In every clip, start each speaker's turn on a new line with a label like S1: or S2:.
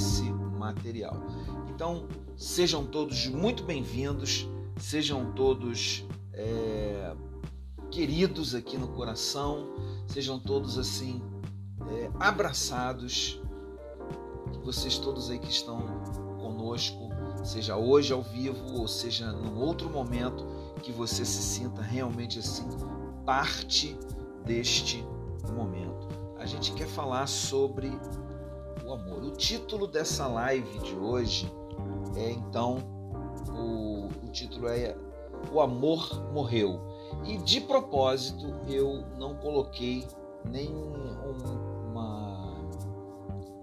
S1: esse material. Então, sejam todos muito bem-vindos, sejam todos é, queridos aqui no coração, sejam todos assim é, abraçados. Vocês todos aí que estão conosco, seja hoje ao vivo ou seja num outro momento, que você se sinta realmente assim parte deste momento. A gente quer falar sobre amor. O título dessa live de hoje é então o, o título é O amor morreu. E de propósito eu não coloquei nem um, uma,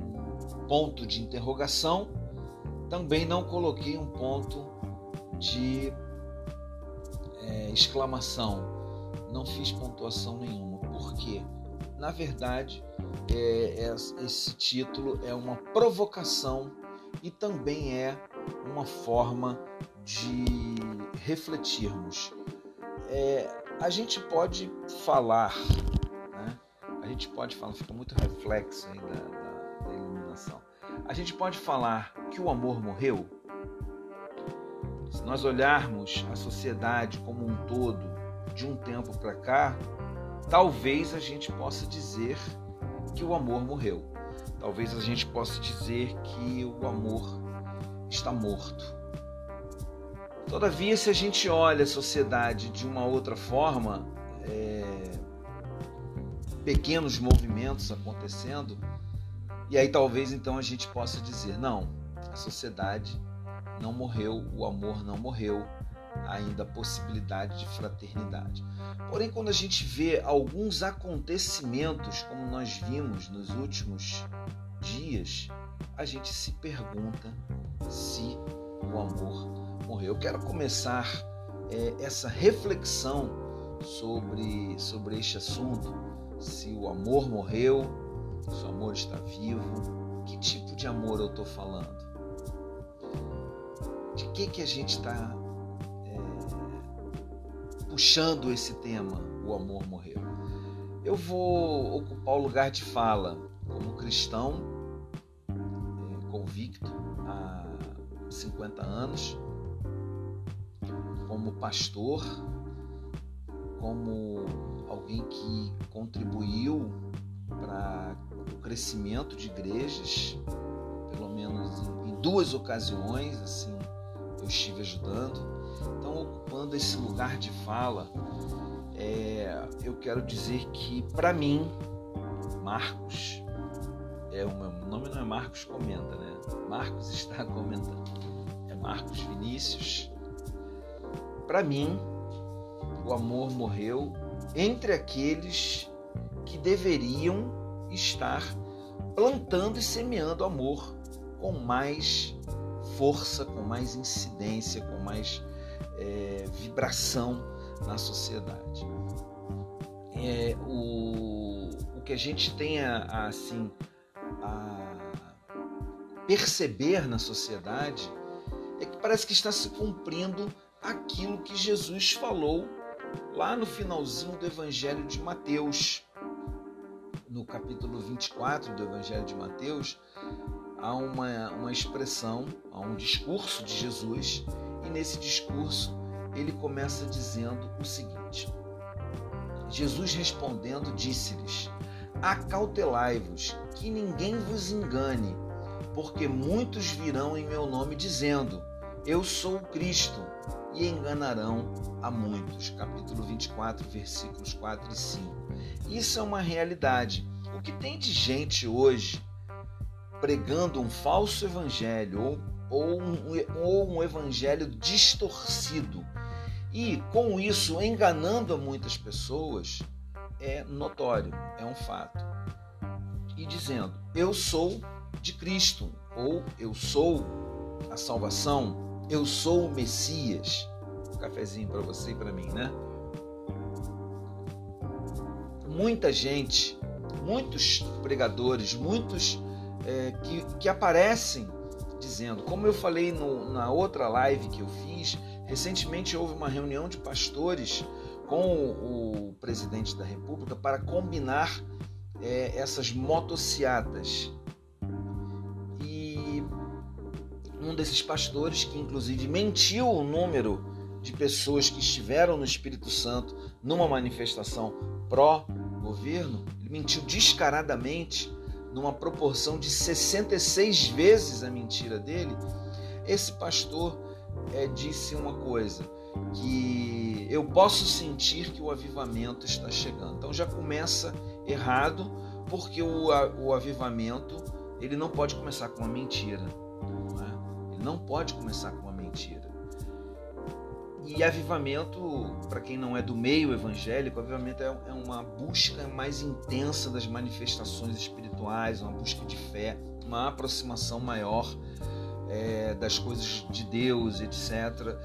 S1: um ponto de interrogação, também não coloquei um ponto de é, exclamação, não fiz pontuação nenhuma, porque na verdade é, é, esse título é uma provocação e também é uma forma de refletirmos. É, a gente pode falar, né? a gente pode falar, fica muito reflexo aí da, da, da iluminação. A gente pode falar que o amor morreu? Se nós olharmos a sociedade como um todo de um tempo para cá, talvez a gente possa dizer que o amor morreu. Talvez a gente possa dizer que o amor está morto. Todavia, se a gente olha a sociedade de uma outra forma, é... pequenos movimentos acontecendo, e aí talvez então a gente possa dizer: não, a sociedade não morreu, o amor não morreu, ainda a possibilidade de fraternidade. Porém, quando a gente vê alguns acontecimentos, como nós vimos nos últimos dias, a gente se pergunta se o amor morreu. Eu quero começar é, essa reflexão sobre, sobre este assunto, se o amor morreu, se o amor está vivo, que tipo de amor eu estou falando? De que, que a gente está puxando esse tema, o amor morreu? Eu vou ocupar o lugar de fala como cristão é, convicto há 50 anos, como pastor, como alguém que contribuiu para o crescimento de igrejas, pelo menos em duas ocasiões, assim, eu estive ajudando. Então, ocupando esse lugar de fala, é, eu quero dizer que, para mim, Marcos, é o meu nome não é Marcos Comenta, né? Marcos está comentando. É Marcos Vinícius. Para mim, o amor morreu entre aqueles que deveriam estar plantando e semeando amor com mais força, com mais incidência, com mais é, vibração na sociedade. É, o, o que a gente tem a, a, assim a perceber na sociedade é que parece que está se cumprindo aquilo que Jesus falou lá no finalzinho do Evangelho de Mateus. No capítulo 24 do Evangelho de Mateus, há uma, uma expressão, há um discurso de Jesus, e nesse discurso ele começa dizendo o seguinte: Jesus respondendo, disse-lhes: Acautelai-vos, que ninguém vos engane, porque muitos virão em meu nome dizendo: Eu sou o Cristo e enganarão a muitos. Capítulo 24, versículos 4 e 5. Isso é uma realidade. O que tem de gente hoje pregando um falso evangelho ou, ou, um, ou um evangelho distorcido e com isso enganando a muitas pessoas é notório, é um fato. E dizendo: Eu sou de Cristo, ou eu sou a salvação, eu sou o Messias. Um cafezinho para você e para mim, né? Muita gente, muitos pregadores, muitos é, que, que aparecem dizendo, como eu falei no, na outra live que eu fiz, recentemente houve uma reunião de pastores com o, o presidente da República para combinar é, essas motociatas um desses pastores que inclusive mentiu o número de pessoas que estiveram no Espírito Santo numa manifestação pró-governo, mentiu descaradamente numa proporção de 66 vezes a mentira dele. Esse pastor é, disse uma coisa que eu posso sentir que o avivamento está chegando. Então já começa errado, porque o, o avivamento ele não pode começar com uma mentira. Não é? Ele não pode começar com. E avivamento, para quem não é do meio evangélico, avivamento é, é uma busca mais intensa das manifestações espirituais, uma busca de fé, uma aproximação maior é, das coisas de Deus, etc.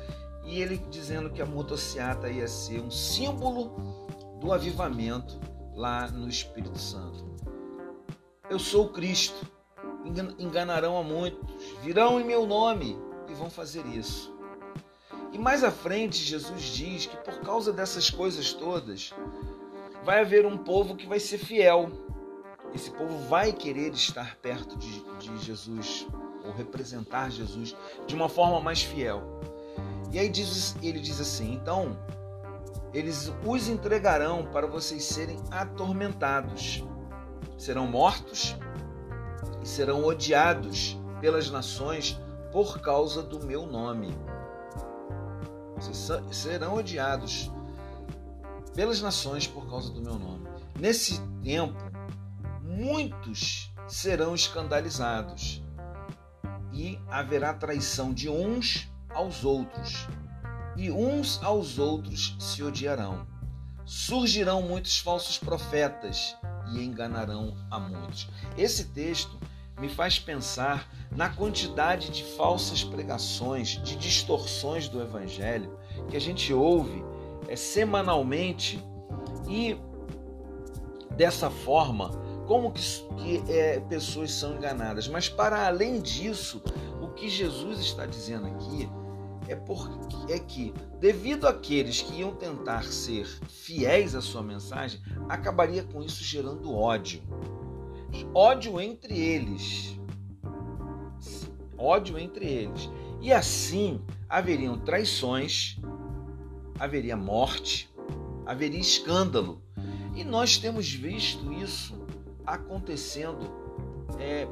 S1: E ele dizendo que a motociata ia ser um símbolo do avivamento lá no Espírito Santo. Eu sou Cristo, enganarão a muitos, virão em meu nome e vão fazer isso. E mais à frente, Jesus diz que por causa dessas coisas todas, vai haver um povo que vai ser fiel. Esse povo vai querer estar perto de, de Jesus, ou representar Jesus de uma forma mais fiel. E aí diz, ele diz assim: então, eles os entregarão para vocês serem atormentados, serão mortos e serão odiados pelas nações por causa do meu nome. Serão odiados pelas nações por causa do meu nome. Nesse tempo, muitos serão escandalizados e haverá traição de uns aos outros, e uns aos outros se odiarão. Surgirão muitos falsos profetas e enganarão a muitos. Esse texto me faz pensar na quantidade de falsas pregações, de distorções do evangelho que a gente ouve é, semanalmente e dessa forma como que, que é, pessoas são enganadas. Mas para além disso, o que Jesus está dizendo aqui é, porque, é que, devido àqueles que iam tentar ser fiéis à sua mensagem, acabaria com isso gerando ódio. Ódio entre eles. Ódio entre eles. E assim haveriam traições, haveria morte, haveria escândalo. E nós temos visto isso acontecendo é,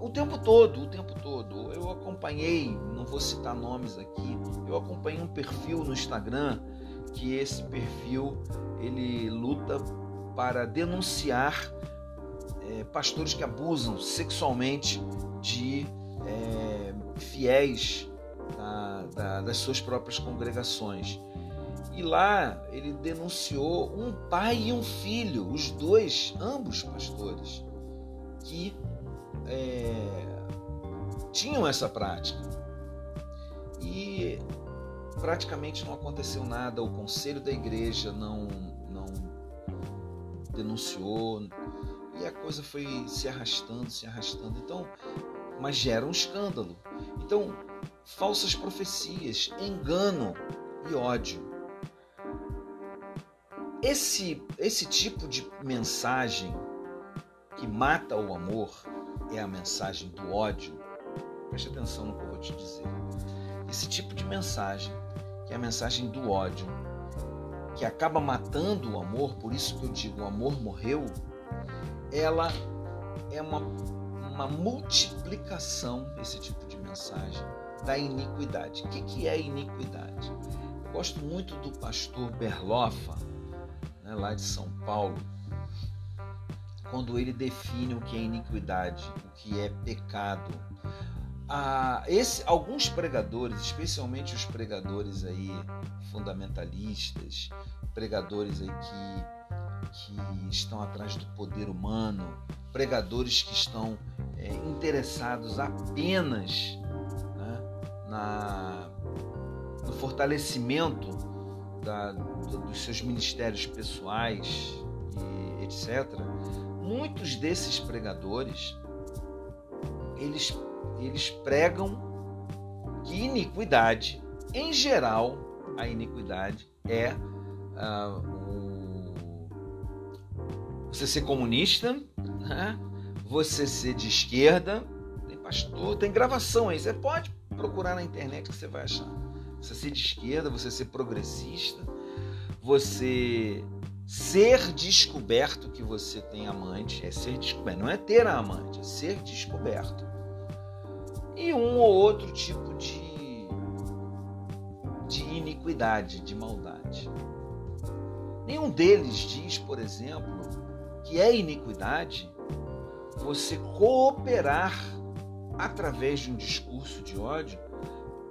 S1: o tempo todo, o tempo todo. Eu acompanhei, não vou citar nomes aqui, eu acompanhei um perfil no Instagram que esse perfil ele luta para denunciar é, pastores que abusam sexualmente de é, fiéis da, da, das suas próprias congregações. E lá ele denunciou um pai e um filho, os dois, ambos pastores, que é, tinham essa prática. E praticamente não aconteceu nada, o conselho da igreja não, não denunciou, e a coisa foi se arrastando, se arrastando. Então, mas gera um escândalo. Então, falsas profecias, engano e ódio. Esse, esse tipo de mensagem que mata o amor é a mensagem do ódio. Preste atenção no que eu vou te dizer. Esse tipo de mensagem, que é a mensagem do ódio, que acaba matando o amor, por isso que eu digo o amor morreu, ela é uma, uma multiplicação, esse tipo de mensagem, da iniquidade. O que, que é iniquidade? Eu gosto muito do pastor Berloffa, né, lá de São Paulo, quando ele define o que é iniquidade, o que é pecado. Ah, esse, alguns pregadores, especialmente os pregadores aí fundamentalistas, pregadores aí que, que estão atrás do poder humano, pregadores que estão é, interessados apenas né, na, no fortalecimento da, dos seus ministérios pessoais e etc. Muitos desses pregadores eles, eles pregam que iniquidade, em geral, a iniquidade é uh, o, você ser comunista, né? você ser de esquerda, tem pastor, tem gravação aí, você pode procurar na internet que você vai achar. Você ser de esquerda, você ser progressista, você ser descoberto que você tem amante, é ser descoberto, não é ter a amante, é ser descoberto. E um ou outro tipo de, de iniquidade, de maldade. Nenhum deles diz, por exemplo, que é iniquidade você cooperar através de um discurso de ódio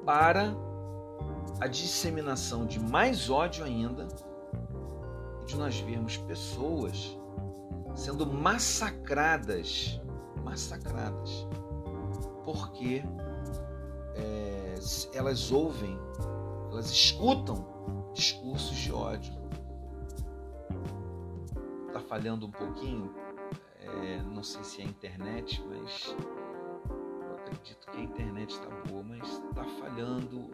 S1: para a disseminação de mais ódio ainda de nós vermos pessoas sendo massacradas, massacradas, porque é, elas ouvem, elas escutam discursos de ódio. Está falhando um pouquinho, é, não sei se é a internet, mas acredito que a internet está boa, mas está falhando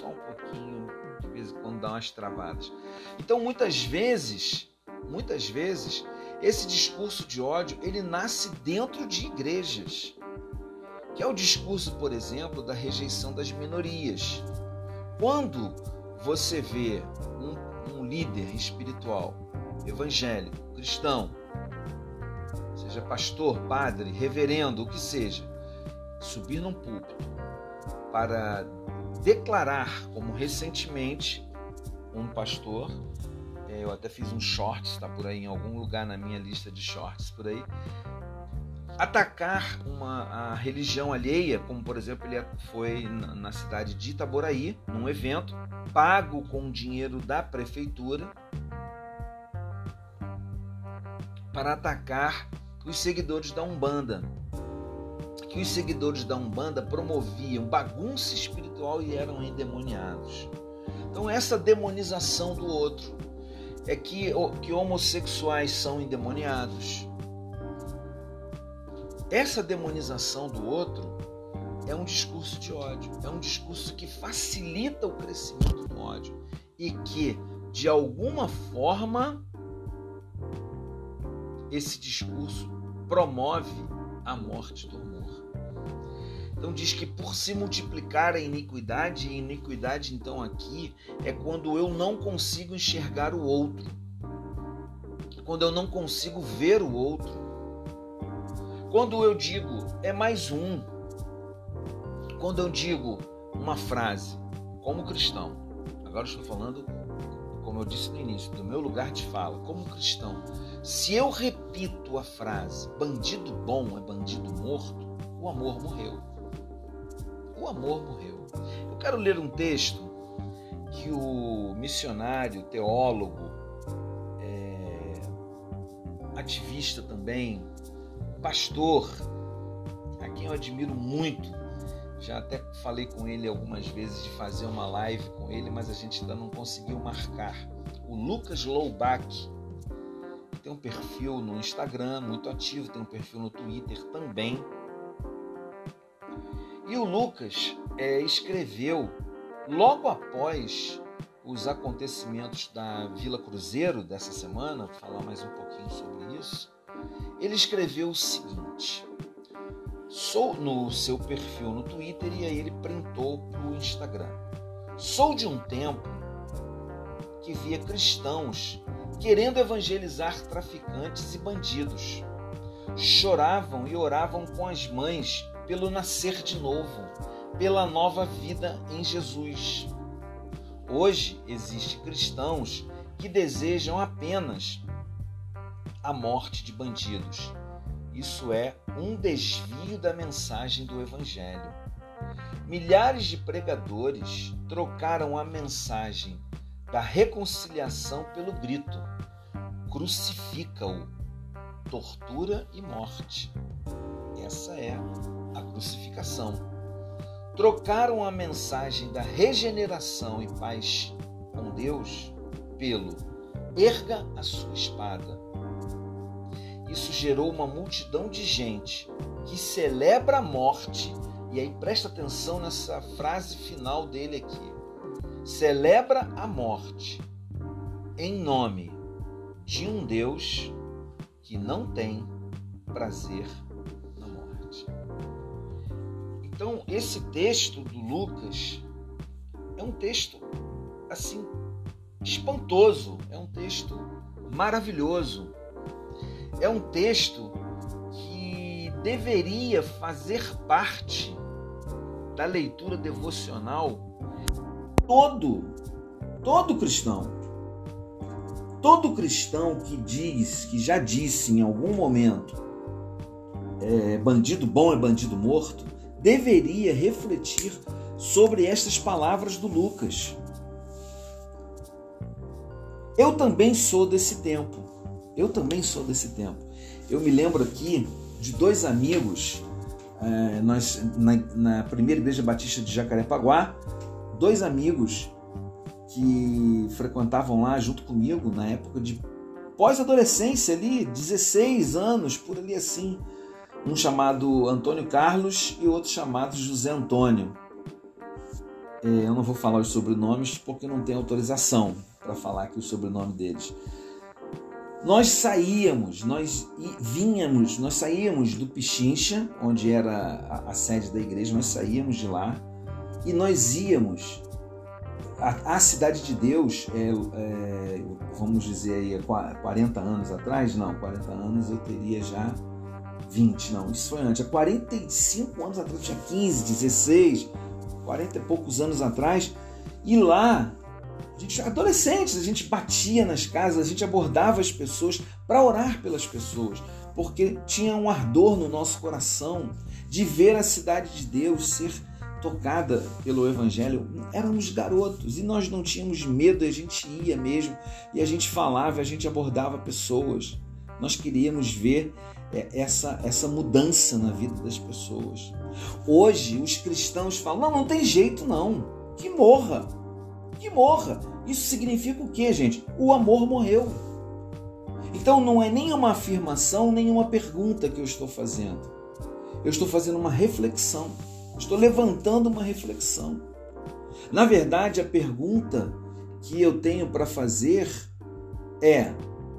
S1: só um pouquinho, de vez em quando dá umas travadas. Então, muitas vezes, muitas vezes, esse discurso de ódio, ele nasce dentro de igrejas. Que é o discurso, por exemplo, da rejeição das minorias. Quando você vê um, um líder espiritual, evangélico, cristão, seja pastor, padre, reverendo, o que seja, subir num púlpito para declarar, como recentemente um pastor, é, eu até fiz um shorts, está por aí em algum lugar na minha lista de shorts por aí, atacar uma a religião alheia, como por exemplo ele foi na, na cidade de Itaboraí, num evento pago com dinheiro da prefeitura para atacar os seguidores da Umbanda que os seguidores da Umbanda promoviam bagunça espiritual e eram endemoniados. Então, essa demonização do outro é que, que homossexuais são endemoniados. Essa demonização do outro é um discurso de ódio, é um discurso que facilita o crescimento do ódio e que, de alguma forma, esse discurso promove a morte do amor. Então diz que por se multiplicar a iniquidade, e iniquidade então aqui é quando eu não consigo enxergar o outro. Quando eu não consigo ver o outro. Quando eu digo é mais um. Quando eu digo uma frase como cristão. Agora estou falando, como eu disse no início, do meu lugar de fala, como cristão. Se eu repito a frase bandido bom é bandido morto, o amor morreu o amor morreu. Eu quero ler um texto que o missionário, teólogo, é, ativista também, pastor, a quem eu admiro muito, já até falei com ele algumas vezes de fazer uma live com ele, mas a gente ainda não conseguiu marcar. O Lucas Loubach tem um perfil no Instagram muito ativo, tem um perfil no Twitter também. E o Lucas é, escreveu logo após os acontecimentos da Vila Cruzeiro dessa semana, vou falar mais um pouquinho sobre isso. Ele escreveu o seguinte: sou no seu perfil no Twitter e aí ele printou para o Instagram. Sou de um tempo que via cristãos querendo evangelizar traficantes e bandidos. Choravam e oravam com as mães pelo nascer de novo, pela nova vida em Jesus. Hoje existem cristãos que desejam apenas a morte de bandidos. Isso é um desvio da mensagem do Evangelho. Milhares de pregadores trocaram a mensagem da reconciliação pelo grito: crucifica-o, tortura e morte. Essa é a crucificação. Trocaram a mensagem da regeneração e paz com Deus pelo erga a sua espada. Isso gerou uma multidão de gente que celebra a morte, e aí presta atenção nessa frase final dele aqui. Celebra a morte em nome de um Deus que não tem prazer Então, esse texto do Lucas é um texto assim espantoso, é um texto maravilhoso. É um texto que deveria fazer parte da leitura devocional todo todo cristão. Todo cristão que diz, que já disse em algum momento, é, bandido bom é bandido morto, deveria refletir sobre estas palavras do Lucas. Eu também sou desse tempo. Eu também sou desse tempo. Eu me lembro aqui de dois amigos, é, nós na, na, primeira igreja batista de Jacarepaguá, dois amigos que frequentavam lá junto comigo na época de pós-adolescência ali, 16 anos, por ali assim. Um chamado Antônio Carlos e outro chamado José Antônio. É, eu não vou falar os sobrenomes porque não tem autorização para falar aqui o sobrenome deles. Nós saíamos, nós vínhamos, nós saíamos do Pichincha, onde era a, sede da igreja, nós saíamos de lá e nós íamos a Cidade de Deus, é, é, vamos dizer aí, 40 anos atrás, não, 40 anos eu teria já 20, não, isso foi antes, há 45 anos atrás, tinha 15, 16, 40 e poucos anos atrás, e lá, a gente, adolescentes, a gente batia nas casas, a gente abordava as pessoas para orar pelas pessoas, porque tinha um ardor no nosso coração de ver a cidade de Deus ser tocada pelo Evangelho, éramos garotos e nós não tínhamos medo, a gente ia mesmo e a gente falava, a gente abordava pessoas. Nós queríamos ver é, essa, essa mudança na vida das pessoas. Hoje os cristãos falam: não, não tem jeito não, que morra, que morra. Isso significa o que, gente? O amor morreu. Então não é nem uma afirmação, nem uma pergunta que eu estou fazendo. Eu estou fazendo uma reflexão. Estou levantando uma reflexão. Na verdade, a pergunta que eu tenho para fazer é: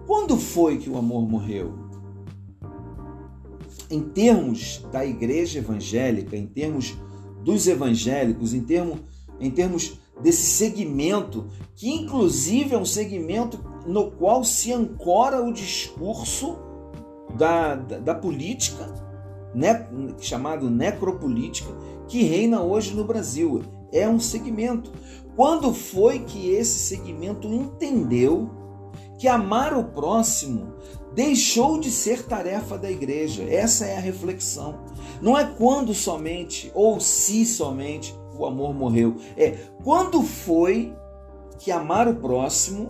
S1: quando foi que o amor morreu? Em termos da igreja evangélica, em termos dos evangélicos, em, termo, em termos desse segmento, que inclusive é um segmento no qual se ancora o discurso da, da, da política ne, chamado necropolítica que reina hoje no Brasil. É um segmento. Quando foi que esse segmento entendeu que amar o próximo deixou de ser tarefa da igreja? Essa é a reflexão. Não é quando somente ou se somente o amor morreu. É quando foi que amar o próximo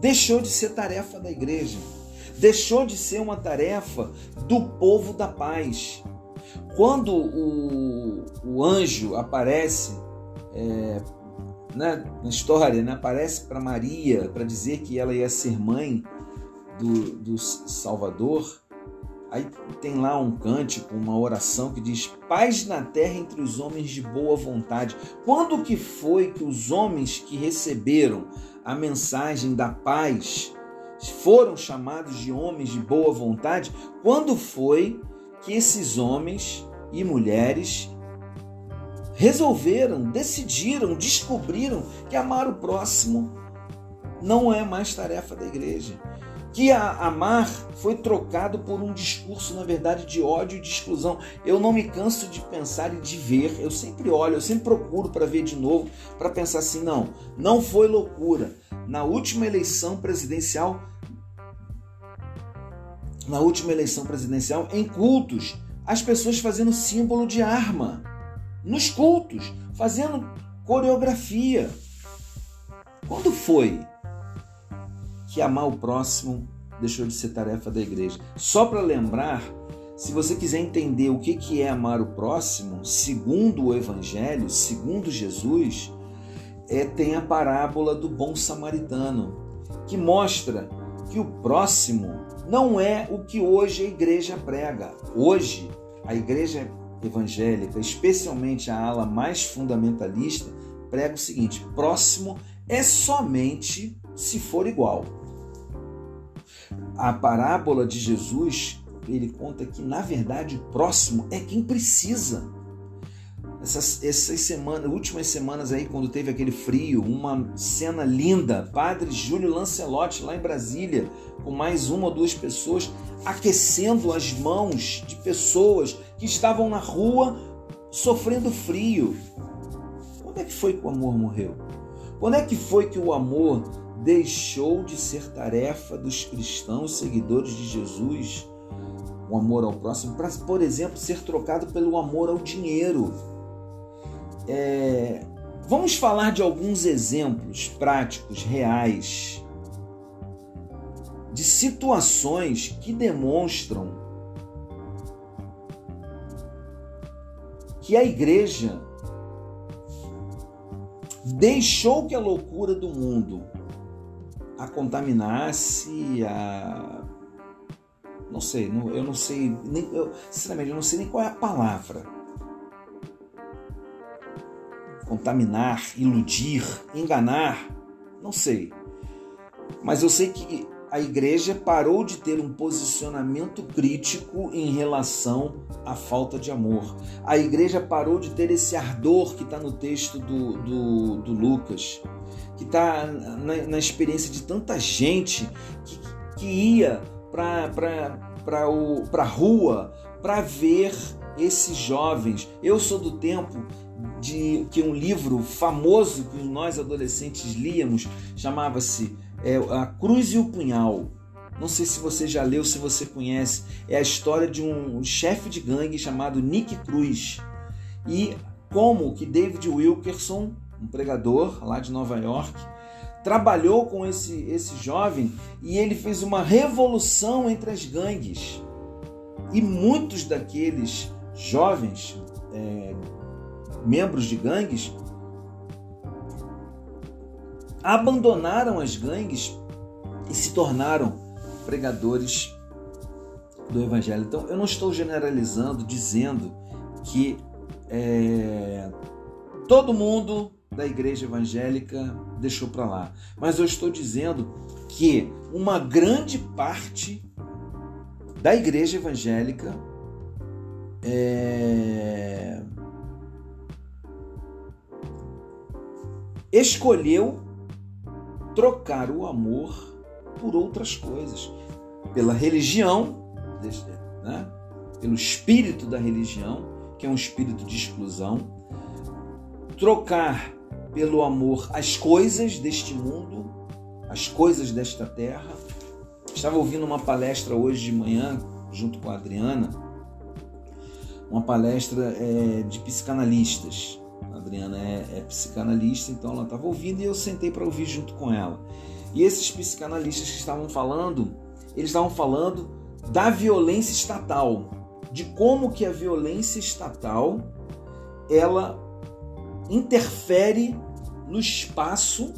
S1: deixou de ser tarefa da igreja deixou de ser uma tarefa do povo da paz. Quando o, o anjo aparece é, né, na história, né, aparece para Maria para dizer que ela ia ser mãe do, do Salvador, aí tem lá um cântico, uma oração que diz: Paz na terra entre os homens de boa vontade. Quando que foi que os homens que receberam a mensagem da paz foram chamados de homens de boa vontade, quando foi que esses homens e mulheres resolveram, decidiram, descobriram que amar o próximo não é mais tarefa da igreja. Que a amar foi trocado por um discurso, na verdade, de ódio e de exclusão. Eu não me canso de pensar e de ver. Eu sempre olho, eu sempre procuro para ver de novo, para pensar assim: não, não foi loucura na última eleição presidencial, na última eleição presidencial, em cultos, as pessoas fazendo símbolo de arma, nos cultos, fazendo coreografia. Quando foi que amar o próximo deixou de ser tarefa da igreja? Só para lembrar, se você quiser entender o que é amar o próximo, segundo o Evangelho, segundo Jesus, é, tem a parábola do bom samaritano, que mostra que o próximo não é o que hoje a igreja prega. Hoje, a igreja evangélica, especialmente a ala mais fundamentalista, prega o seguinte: próximo é somente se for igual. A parábola de Jesus, ele conta que na verdade o próximo é quem precisa. essas, essas semanas, últimas semanas aí, quando teve aquele frio, uma cena linda, Padre Júlio Lancelotti lá em Brasília, com mais uma ou duas pessoas, aquecendo as mãos de pessoas que estavam na rua sofrendo frio. Quando é que foi que o amor morreu? Quando é que foi que o amor deixou de ser tarefa dos cristãos seguidores de Jesus? O amor ao próximo, para, por exemplo, ser trocado pelo amor ao dinheiro. É, vamos falar de alguns exemplos práticos, reais, de situações que demonstram que a igreja deixou que a loucura do mundo a contaminasse, a não sei, eu não sei, nem, eu, sinceramente, eu não sei nem qual é a palavra contaminar, iludir, enganar, não sei. Mas eu sei que a igreja parou de ter um posicionamento crítico em relação à falta de amor. A igreja parou de ter esse ardor que está no texto do, do, do Lucas, que está na, na, experiência de tanta gente que, que ia para a rua para ver esses jovens. Eu sou do tempo de que um livro famoso que nós adolescentes líamos chamava-se é, A Cruz e o Punhal. Não sei se você já leu, se você conhece. É a história de um chefe de gangue chamado Nick Cruz. E como que David Wilkerson, um pregador lá de Nova York, trabalhou com esse, esse jovem e ele fez uma revolução entre as gangues. E muitos daqueles jovens é, membros de gangues abandonaram as gangues e se tornaram pregadores do Evangelho. Então, eu não estou generalizando, dizendo que é, todo mundo da igreja evangélica deixou para lá, mas eu estou dizendo que uma grande parte da igreja evangélica é, escolheu trocar o amor por outras coisas, pela religião, né? pelo espírito da religião, que é um espírito de exclusão, trocar pelo amor as coisas deste mundo, as coisas desta terra. Estava ouvindo uma palestra hoje de manhã, junto com a Adriana, uma palestra é, de psicanalistas. Adriana é, é psicanalista, então ela estava ouvindo e eu sentei para ouvir junto com ela. E esses psicanalistas que estavam falando, eles estavam falando da violência estatal, de como que a violência estatal ela interfere no espaço,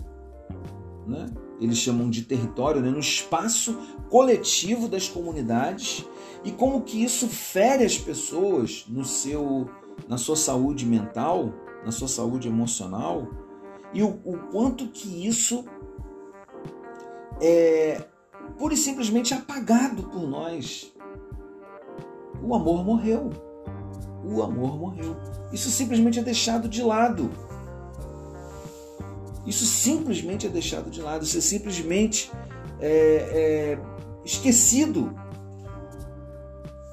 S1: né? eles chamam de território, né? no espaço coletivo das comunidades e como que isso fere as pessoas no seu, na sua saúde mental, na sua saúde emocional e o, o quanto que isso é pura e simplesmente apagado por nós. O amor morreu. O amor morreu. Isso simplesmente é deixado de lado. Isso simplesmente é deixado de lado. Isso é simplesmente é, é, esquecido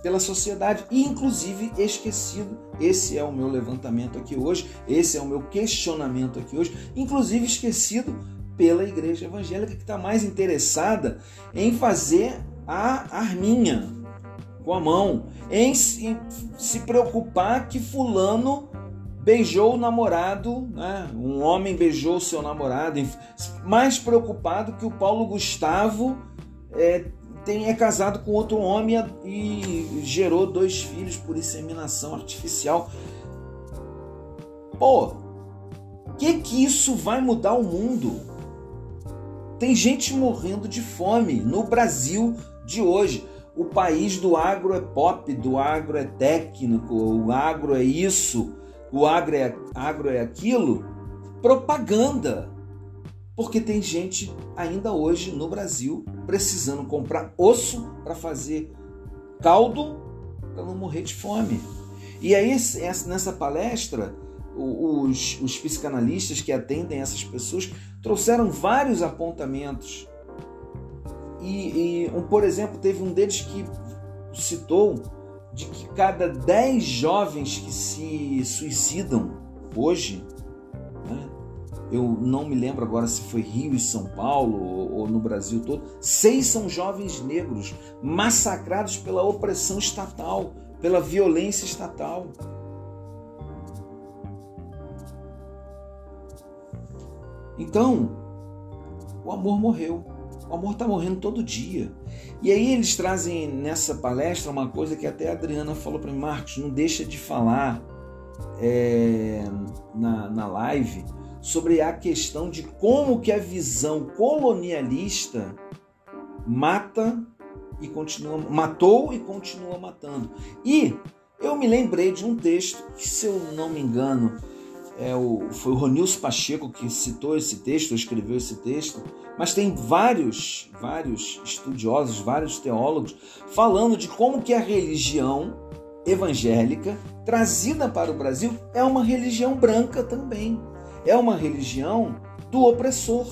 S1: pela sociedade e inclusive esquecido. Esse é o meu levantamento aqui hoje, esse é o meu questionamento aqui hoje, inclusive esquecido pela igreja evangélica que está mais interessada em fazer a arminha com a mão, em se, se preocupar que fulano beijou o namorado, né? um homem beijou seu namorado, mais preocupado que o Paulo Gustavo é, tem, é casado com outro homem e gerou dois filhos por inseminação artificial. Pô, que que isso vai mudar o mundo? Tem gente morrendo de fome no Brasil de hoje. O país do agro é pop, do agro é técnico, o agro é isso, o agro é, agro é aquilo. Propaganda porque tem gente ainda hoje no Brasil precisando comprar osso para fazer caldo para não morrer de fome. E aí, nessa palestra, os, os psicanalistas que atendem essas pessoas trouxeram vários apontamentos. E, e um, por exemplo, teve um deles que citou de que cada 10 jovens que se suicidam hoje, eu não me lembro agora se foi Rio e São Paulo ou, no Brasil todo, seis são jovens negros massacrados pela opressão estatal, pela violência estatal. Então, o amor morreu. O amor está morrendo todo dia. E aí eles trazem nessa palestra uma coisa que até a Adriana falou para mim, Marcos, não deixa de falar é, na, na live sobre a questão de como que a visão colonialista mata e continua matou e continua matando. E eu me lembrei de um texto que, se eu não me engano, é o, foi o Ronilson Pacheco que citou esse texto, escreveu esse texto, mas tem vários, vários estudiosos, vários teólogos falando de como que a religião evangélica trazida para o Brasil é uma religião branca também. É uma religião do opressor,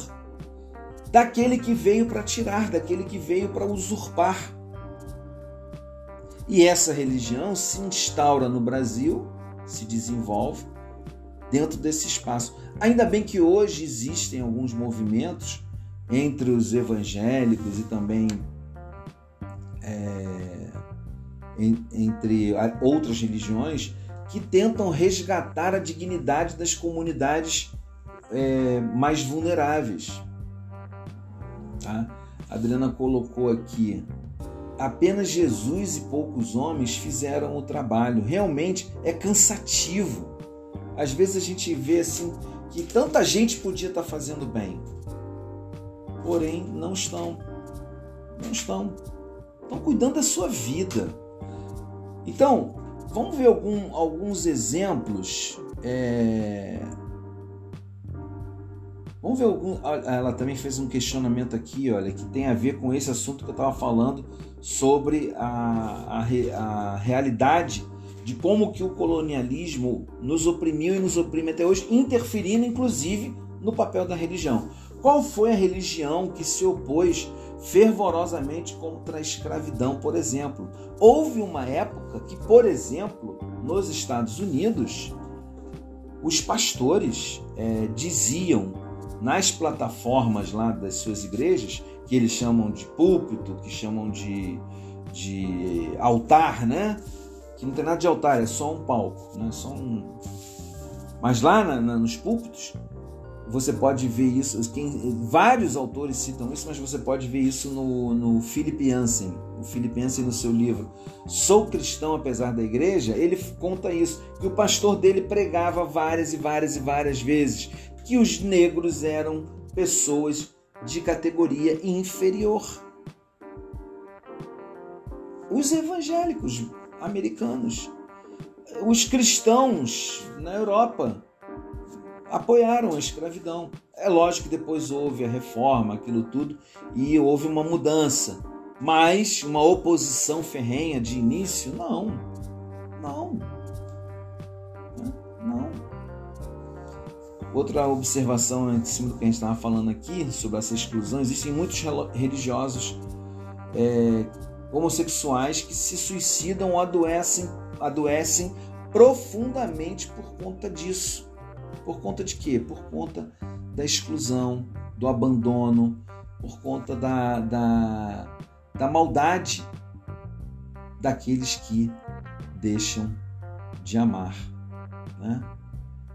S1: daquele que veio para tirar, daquele que veio para usurpar. E essa religião se instaura no Brasil, se desenvolve dentro desse espaço. Ainda bem que hoje existem alguns movimentos entre os evangélicos e também é, entre outras religiões que tentam resgatar a dignidade das comunidades é, mais vulneráveis. Tá? A Adriana colocou aqui apenas Jesus e poucos homens fizeram o trabalho. Realmente é cansativo às vezes a gente vê assim que tanta gente podia estar fazendo bem, porém não estão. Não estão. Estão cuidando da sua vida. Então, vamos ver algum, alguns exemplos. É... Vamos ver algum. Ela também fez um questionamento aqui, olha, que tem a ver com esse assunto que eu estava falando sobre a, a, a realidade de como que o colonialismo nos oprimiu e nos oprime até hoje, interferindo inclusive no papel da religião. Qual foi a religião que se opôs fervorosamente contra a escravidão, por exemplo? Houve uma época que, por exemplo, nos Estados Unidos, os pastores é, diziam nas plataformas lá das suas igrejas, que eles chamam de púlpito, que chamam de, de altar, né? que não tem nada de altar, é só um palco, né? Só um... Mas lá na, na, nos púlpitos você pode ver isso. Quem, vários autores citam isso, mas você pode ver isso no, no Philip Jansen. O Philip Jansen, no seu livro Sou Cristão Apesar da Igreja, ele conta isso: que o pastor dele pregava várias e várias e várias vezes que os negros eram pessoas de categoria inferior. Os evangélicos americanos. Os cristãos na Europa apoiaram a escravidão. É lógico que depois houve a reforma, aquilo tudo, e houve uma mudança. Mas uma oposição ferrenha de início, não. Não. Não. Outra observação em cima do que a gente estava falando aqui, sobre essa exclusão, existem muitos religiosos é, homossexuais que se suicidam ou adoecem, adoecem profundamente por conta disso. Por conta de quê? Por conta da exclusão, do abandono, por conta da, da, da maldade daqueles que deixam de amar. Né?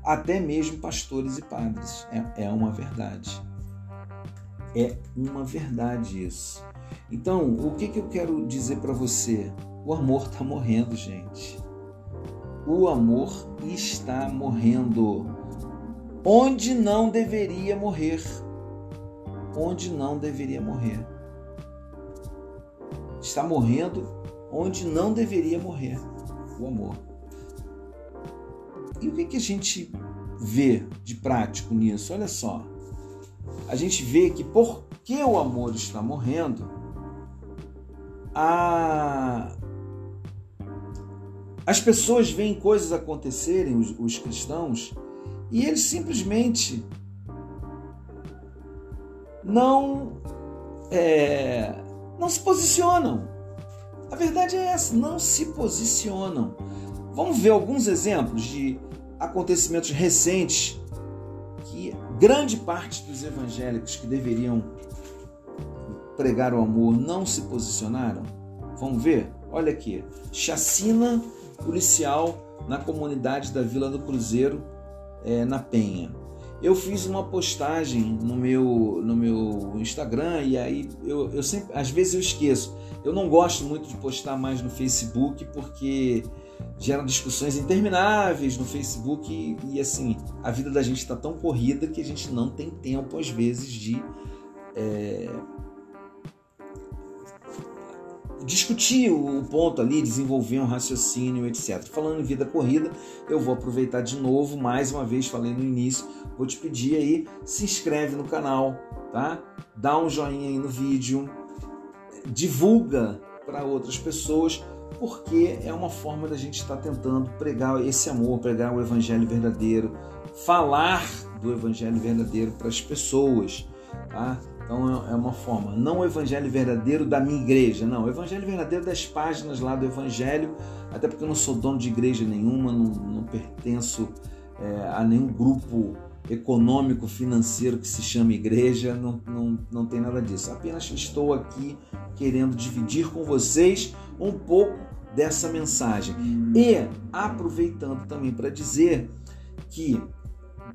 S1: Até mesmo pastores e padres. É, é uma verdade. É uma verdade isso. Então, o que, que eu quero dizer para você? O amor está morrendo, gente. O amor está morrendo. Onde não deveria morrer. Onde não deveria morrer. Está morrendo onde não deveria morrer. O amor. E o que, que a gente vê de prático nisso? Olha só. A gente vê que porque o amor está morrendo, a, As pessoas veem coisas acontecerem, os, os cristãos, e eles simplesmente não é, não se posicionam. A verdade é essa, não se posicionam. Vamos ver alguns exemplos de acontecimentos recentes que grande parte dos evangélicos que deveriam pregar o amor não se posicionaram? Vamos ver? Olha aqui. Chacina policial na comunidade da Vila do Cruzeiro, é, na Penha. Eu fiz uma postagem no meu, no meu Instagram e aí eu, eu sempre, às vezes eu esqueço. Eu não gosto muito de postar mais no Facebook porque gera discussões intermináveis no Facebook e, e assim a vida da gente está tão corrida que a gente não tem tempo às vezes de é, discutir o ponto ali, desenvolver um raciocínio, etc. Falando em vida corrida, eu vou aproveitar de novo, mais uma vez falei no início, vou te pedir aí, se inscreve no canal, tá? Dá um joinha aí no vídeo, divulga para outras pessoas, porque é uma forma da gente estar tá tentando pregar esse amor, pregar o evangelho verdadeiro, falar do evangelho verdadeiro para as pessoas, tá? Então é uma forma, não o evangelho verdadeiro da minha igreja, não, o evangelho verdadeiro das páginas lá do evangelho, até porque eu não sou dono de igreja nenhuma, não, não pertenço é, a nenhum grupo econômico, financeiro que se chama igreja, não, não, não tem nada disso. Apenas estou aqui querendo dividir com vocês um pouco dessa mensagem. E aproveitando também para dizer que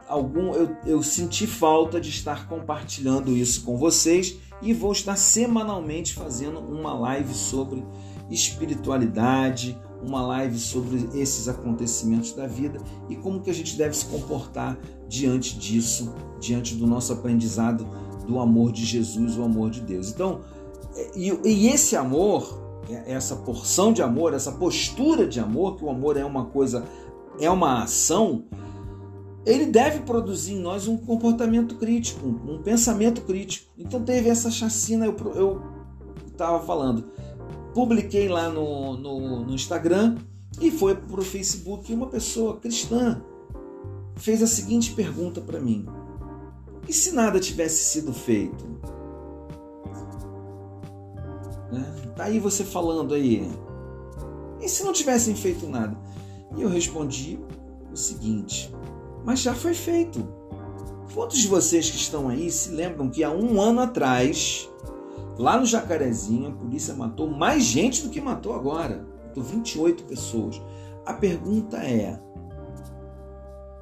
S1: algum eu, eu senti falta de estar compartilhando isso com vocês e vou estar semanalmente fazendo uma live sobre espiritualidade, uma live sobre esses acontecimentos da vida e como que a gente deve se comportar diante disso, diante do nosso aprendizado do amor de Jesus, o amor de Deus. Então, e, e esse amor, é, essa porção de amor, essa postura de amor, que o amor é uma coisa, é uma ação, ele deve produzir em nós um comportamento crítico, um pensamento crítico. Então teve essa chacina, eu estava falando, publiquei lá no, no, no Instagram e foi para o Facebook uma pessoa cristã fez a seguinte pergunta para mim: e se nada tivesse sido feito? Né? Tá aí você falando aí. E se não tivessem feito nada? E eu respondi o seguinte: mas já foi feito. Quantos de vocês que estão aí se lembram que há um ano atrás, lá no Jacarezinho, a polícia matou mais gente do que matou agora? Matou 28 pessoas. A pergunta é: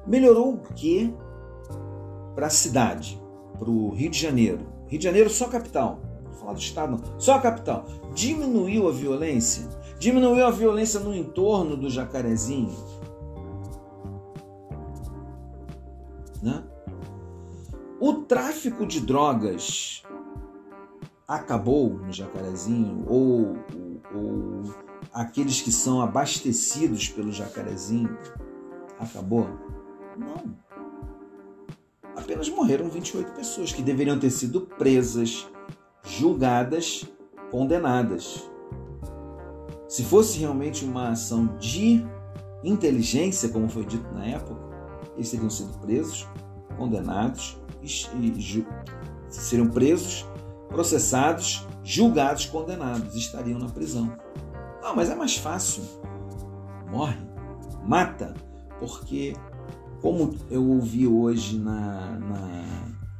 S1: melhorou o que para a cidade, para o Rio de Janeiro? Rio de Janeiro só capital. Vou falar do estado, não. Só capital. Diminuiu a violência? Diminuiu a violência no entorno do Jacarezinho? Né? O tráfico de drogas acabou no Jacarezinho ou, ou aqueles que são abastecidos pelo Jacarezinho acabou? Não. Apenas morreram 28 pessoas que deveriam ter sido presas, julgadas, condenadas. Se fosse realmente uma ação de inteligência, como foi dito na época, eles teriam sido presos, condenados, e, seriam presos, processados, julgados, condenados, estariam na prisão. Não, mas é mais fácil. Morre, mata, porque como eu ouvi hoje na, na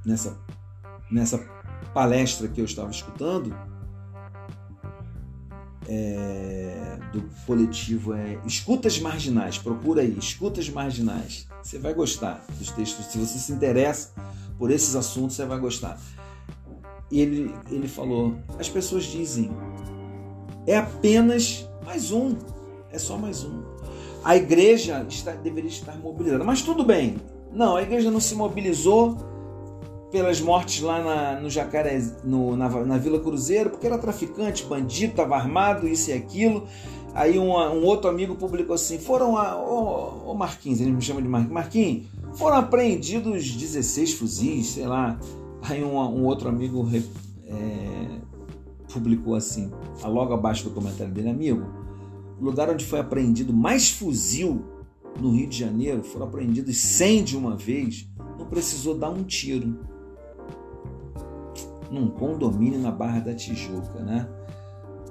S1: nessa, nessa palestra que eu estava escutando, é, do coletivo é Escutas Marginais. Procura aí, Escutas Marginais. Você vai gostar dos textos. Se você se interessa por esses assuntos, você vai gostar. E ele, ele falou: as pessoas dizem, é apenas mais um, é só mais um. A igreja está, deveria estar mobilizada. Mas tudo bem. Não, a igreja não se mobilizou pelas mortes lá na, no Jacaré, no, na, na Vila Cruzeiro, porque era traficante, bandido, estava armado, isso e aquilo. Aí um, outro amigo publicou assim: foram a. Ô, ô Marquinhos, ele me chama de Marquinhos. Marquinhos, foram apreendidos 16 fuzis, sei lá. Aí um, um outro amigo é, publicou assim, logo abaixo do comentário dele, amigo. o lugar onde foi apreendido mais fuzil no Rio de Janeiro, foram apreendidos 100 de uma vez, não precisou dar um tiro. Num condomínio na Barra da Tijuca, né?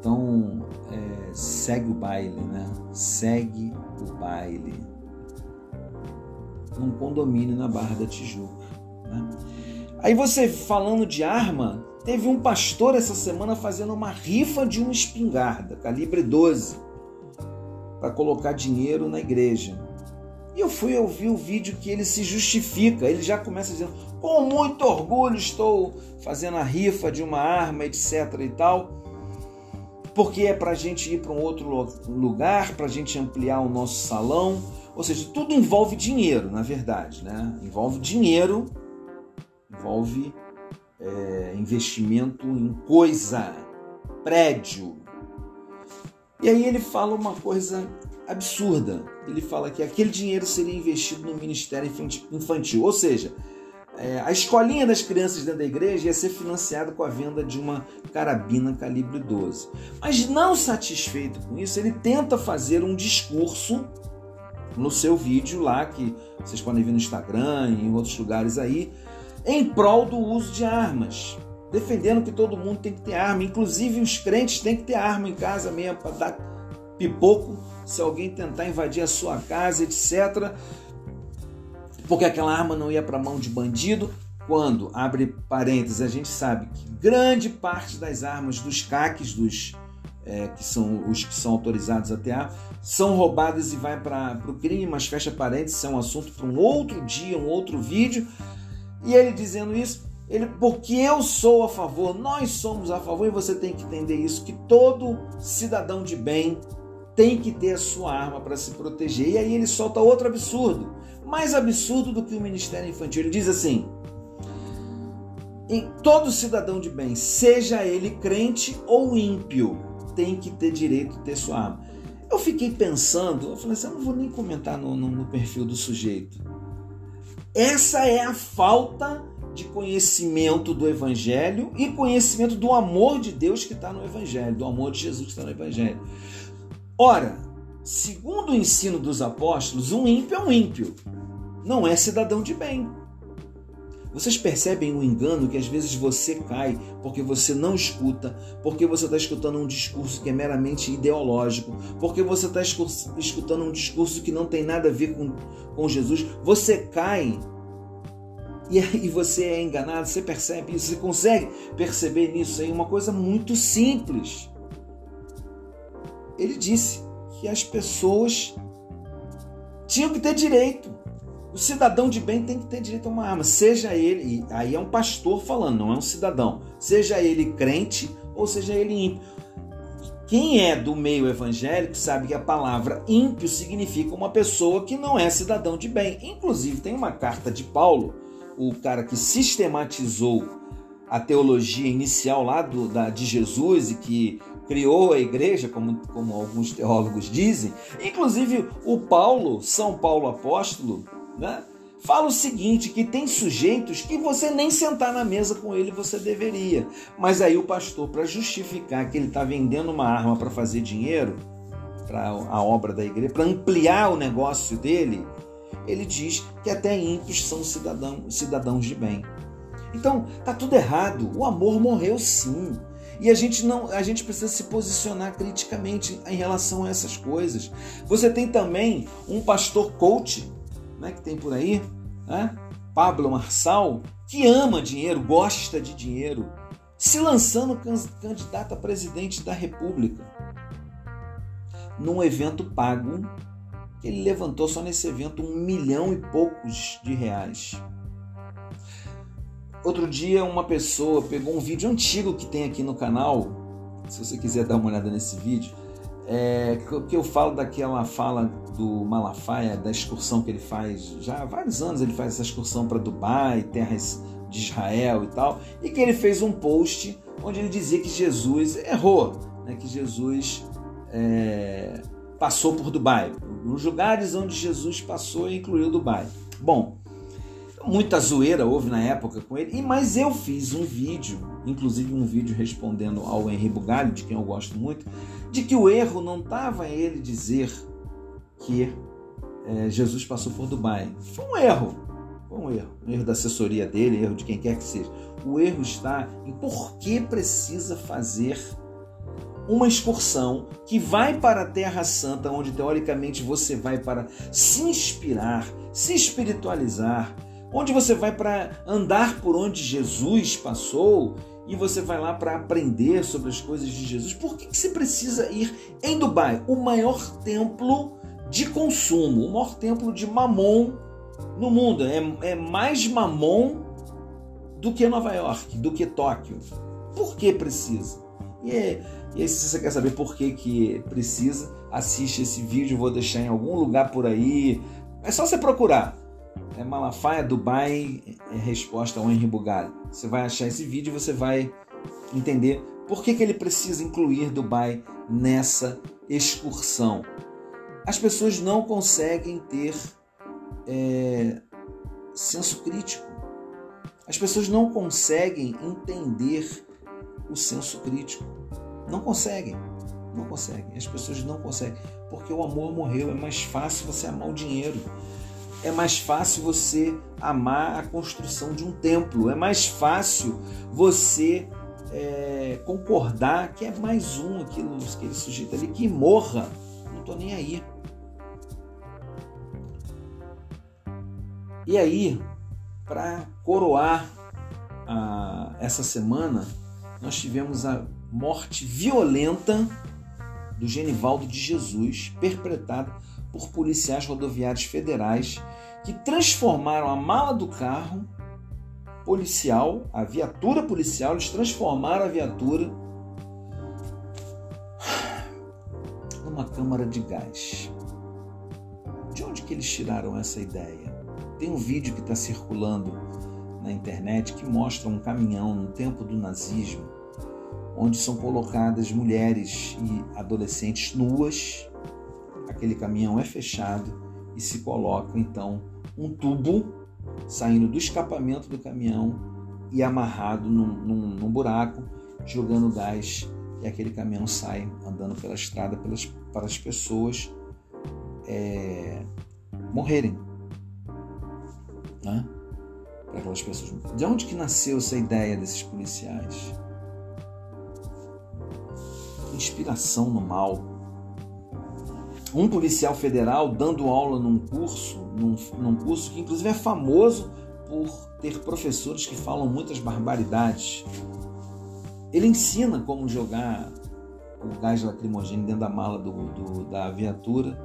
S1: Então, é, segue o baile, né? Segue o baile. Num condomínio na Barra da Tijuca. Né? Aí você falando de arma, teve um pastor essa semana fazendo uma rifa de uma espingarda, calibre 12, para colocar dinheiro na igreja. E eu fui ouvir o vídeo que ele se justifica. Ele já começa dizendo: com muito orgulho estou fazendo a rifa de uma arma, etc. e tal porque é para a gente ir para um outro lugar, para a gente ampliar o nosso salão. Ou seja, tudo envolve dinheiro, na verdade, né? Envolve dinheiro, envolve é, investimento em coisa, prédio. E aí ele fala uma coisa absurda. Ele fala que aquele dinheiro seria investido no ministério infantil, ou seja, é, a escolinha das crianças dentro da igreja ia ser financiada com a venda de uma carabina calibre 12. Mas não satisfeito com isso, ele tenta fazer um discurso no seu vídeo lá, que vocês podem ver no Instagram e em outros lugares aí, em prol do uso de armas. Defendendo que todo mundo tem que ter arma, inclusive os crentes têm que ter arma em casa mesmo para dar pipoco se alguém tentar invadir a sua casa, etc porque aquela arma não ia para a mão de bandido. Quando, abre parênteses, a gente sabe que grande parte das armas dos CACs, dos é, que são os que são autorizados a ter arma, são roubadas e vai para o crime, mas fecha parênteses, é um assunto para um outro dia, um outro vídeo. E ele dizendo isso, ele, porque eu sou a favor, nós somos a favor, e você tem que entender isso, que todo cidadão de bem tem que ter a sua arma para se proteger. E aí ele solta outro absurdo mais absurdo do que o ministério infantil. Ele diz assim: em todo cidadão de bem, seja ele crente ou ímpio, tem que ter direito de ter sua arma. Eu fiquei pensando, eu falei assim, eu não vou nem comentar no, no, no perfil do sujeito. Essa é a falta de conhecimento do Evangelho e conhecimento do amor de Deus que está no Evangelho, do amor de Jesus que está no Evangelho. Ora, segundo o ensino dos apóstolos, um ímpio é um ímpio não é cidadão de bem. Vocês percebem o engano que às vezes você cai porque você não escuta, porque você está escutando um discurso que é meramente ideológico, porque você está escutando um discurso que não tem nada a ver com, com Jesus. Você cai e aí você é enganado, você percebe isso, você consegue perceber nisso aí uma coisa muito simples. Ele disse que as pessoas tinham que ter direito o cidadão de bem tem que ter direito a uma arma, seja ele, aí é um pastor falando, não é um cidadão, seja ele crente ou seja ele ímpio. Quem é do meio evangélico sabe que a palavra ímpio significa uma pessoa que não é cidadão de bem. Inclusive, tem uma carta de Paulo, o cara que sistematizou a teologia inicial lá do, da, de Jesus e que criou a igreja, como, como alguns teólogos dizem. Inclusive, o Paulo, São Paulo apóstolo, né? Fala o seguinte, que tem sujeitos que você nem sentar na mesa com ele você deveria. Mas aí o pastor, para justificar que ele está vendendo uma arma para fazer dinheiro, para a obra da igreja, para ampliar o negócio dele, ele diz que até ímpios são cidadão, cidadãos de bem. Então, tá tudo errado. O amor morreu sim. E a gente não, a gente precisa se posicionar criticamente em relação a essas coisas. Você tem também um pastor coach né, que tem por aí, né? Pablo Marçal, que ama dinheiro, gosta de dinheiro, se lançando candidato a presidente da República. Num evento pago, ele levantou só nesse evento um milhão e poucos de reais. Outro dia, uma pessoa pegou um vídeo antigo que tem aqui no canal. Se você quiser dar uma olhada nesse vídeo, é, que eu falo daquela fala do Malafaia, da excursão que ele faz, já há vários anos ele faz essa excursão para Dubai, terras de Israel e tal, e que ele fez um post onde ele dizia que Jesus errou, né, que Jesus é, passou por Dubai. Nos lugares onde Jesus passou, incluiu Dubai. Bom, Muita zoeira houve na época com ele, mas eu fiz um vídeo, inclusive um vídeo respondendo ao Henri Bugalho, de quem eu gosto muito, de que o erro não estava ele dizer que é, Jesus passou por Dubai. Foi um erro, foi um erro, um erro da assessoria dele, erro de quem quer que seja. O erro está em por que precisa fazer uma excursão que vai para a Terra Santa, onde teoricamente você vai para se inspirar, se espiritualizar, onde você vai para andar por onde Jesus passou e você vai lá para aprender sobre as coisas de Jesus. Por que, que você precisa ir em Dubai, o maior templo de consumo, o maior templo de mamon no mundo? É, é mais mamon do que Nova York, do que Tóquio. Por que precisa? E, é, e aí, se você quer saber por que, que precisa, assiste esse vídeo, vou deixar em algum lugar por aí. É só você procurar. É Malafaia Dubai é resposta ao Henry Bugalho. Você vai achar esse vídeo e você vai entender por que, que ele precisa incluir Dubai nessa excursão. As pessoas não conseguem ter é, senso crítico. As pessoas não conseguem entender o senso crítico. Não conseguem. Não conseguem. As pessoas não conseguem. Porque o amor morreu. É mais fácil você amar o dinheiro. É mais fácil você amar a construção de um templo. É mais fácil você é, concordar que é mais um aquilo, aquele sujeito ali que morra. Não estou nem aí. E aí, para coroar a, essa semana, nós tivemos a morte violenta do Genivaldo de Jesus, perpetrada por policiais rodoviários federais que transformaram a mala do carro policial, a viatura policial, eles transformaram a viatura numa câmara de gás. De onde que eles tiraram essa ideia? Tem um vídeo que está circulando na internet que mostra um caminhão no tempo do nazismo, onde são colocadas mulheres e adolescentes nuas. Aquele caminhão é fechado e se coloca então um tubo saindo do escapamento do caminhão e amarrado num, num, num buraco, jogando gás e aquele caminhão sai andando pela estrada pelas, para as pessoas é, morrerem. Né? para aquelas pessoas. De onde que nasceu essa ideia desses policiais? Inspiração no mal. Um policial federal dando aula num curso, num, num curso que inclusive é famoso por ter professores que falam muitas barbaridades. Ele ensina como jogar o gás lacrimogêneo dentro da mala do, do, da viatura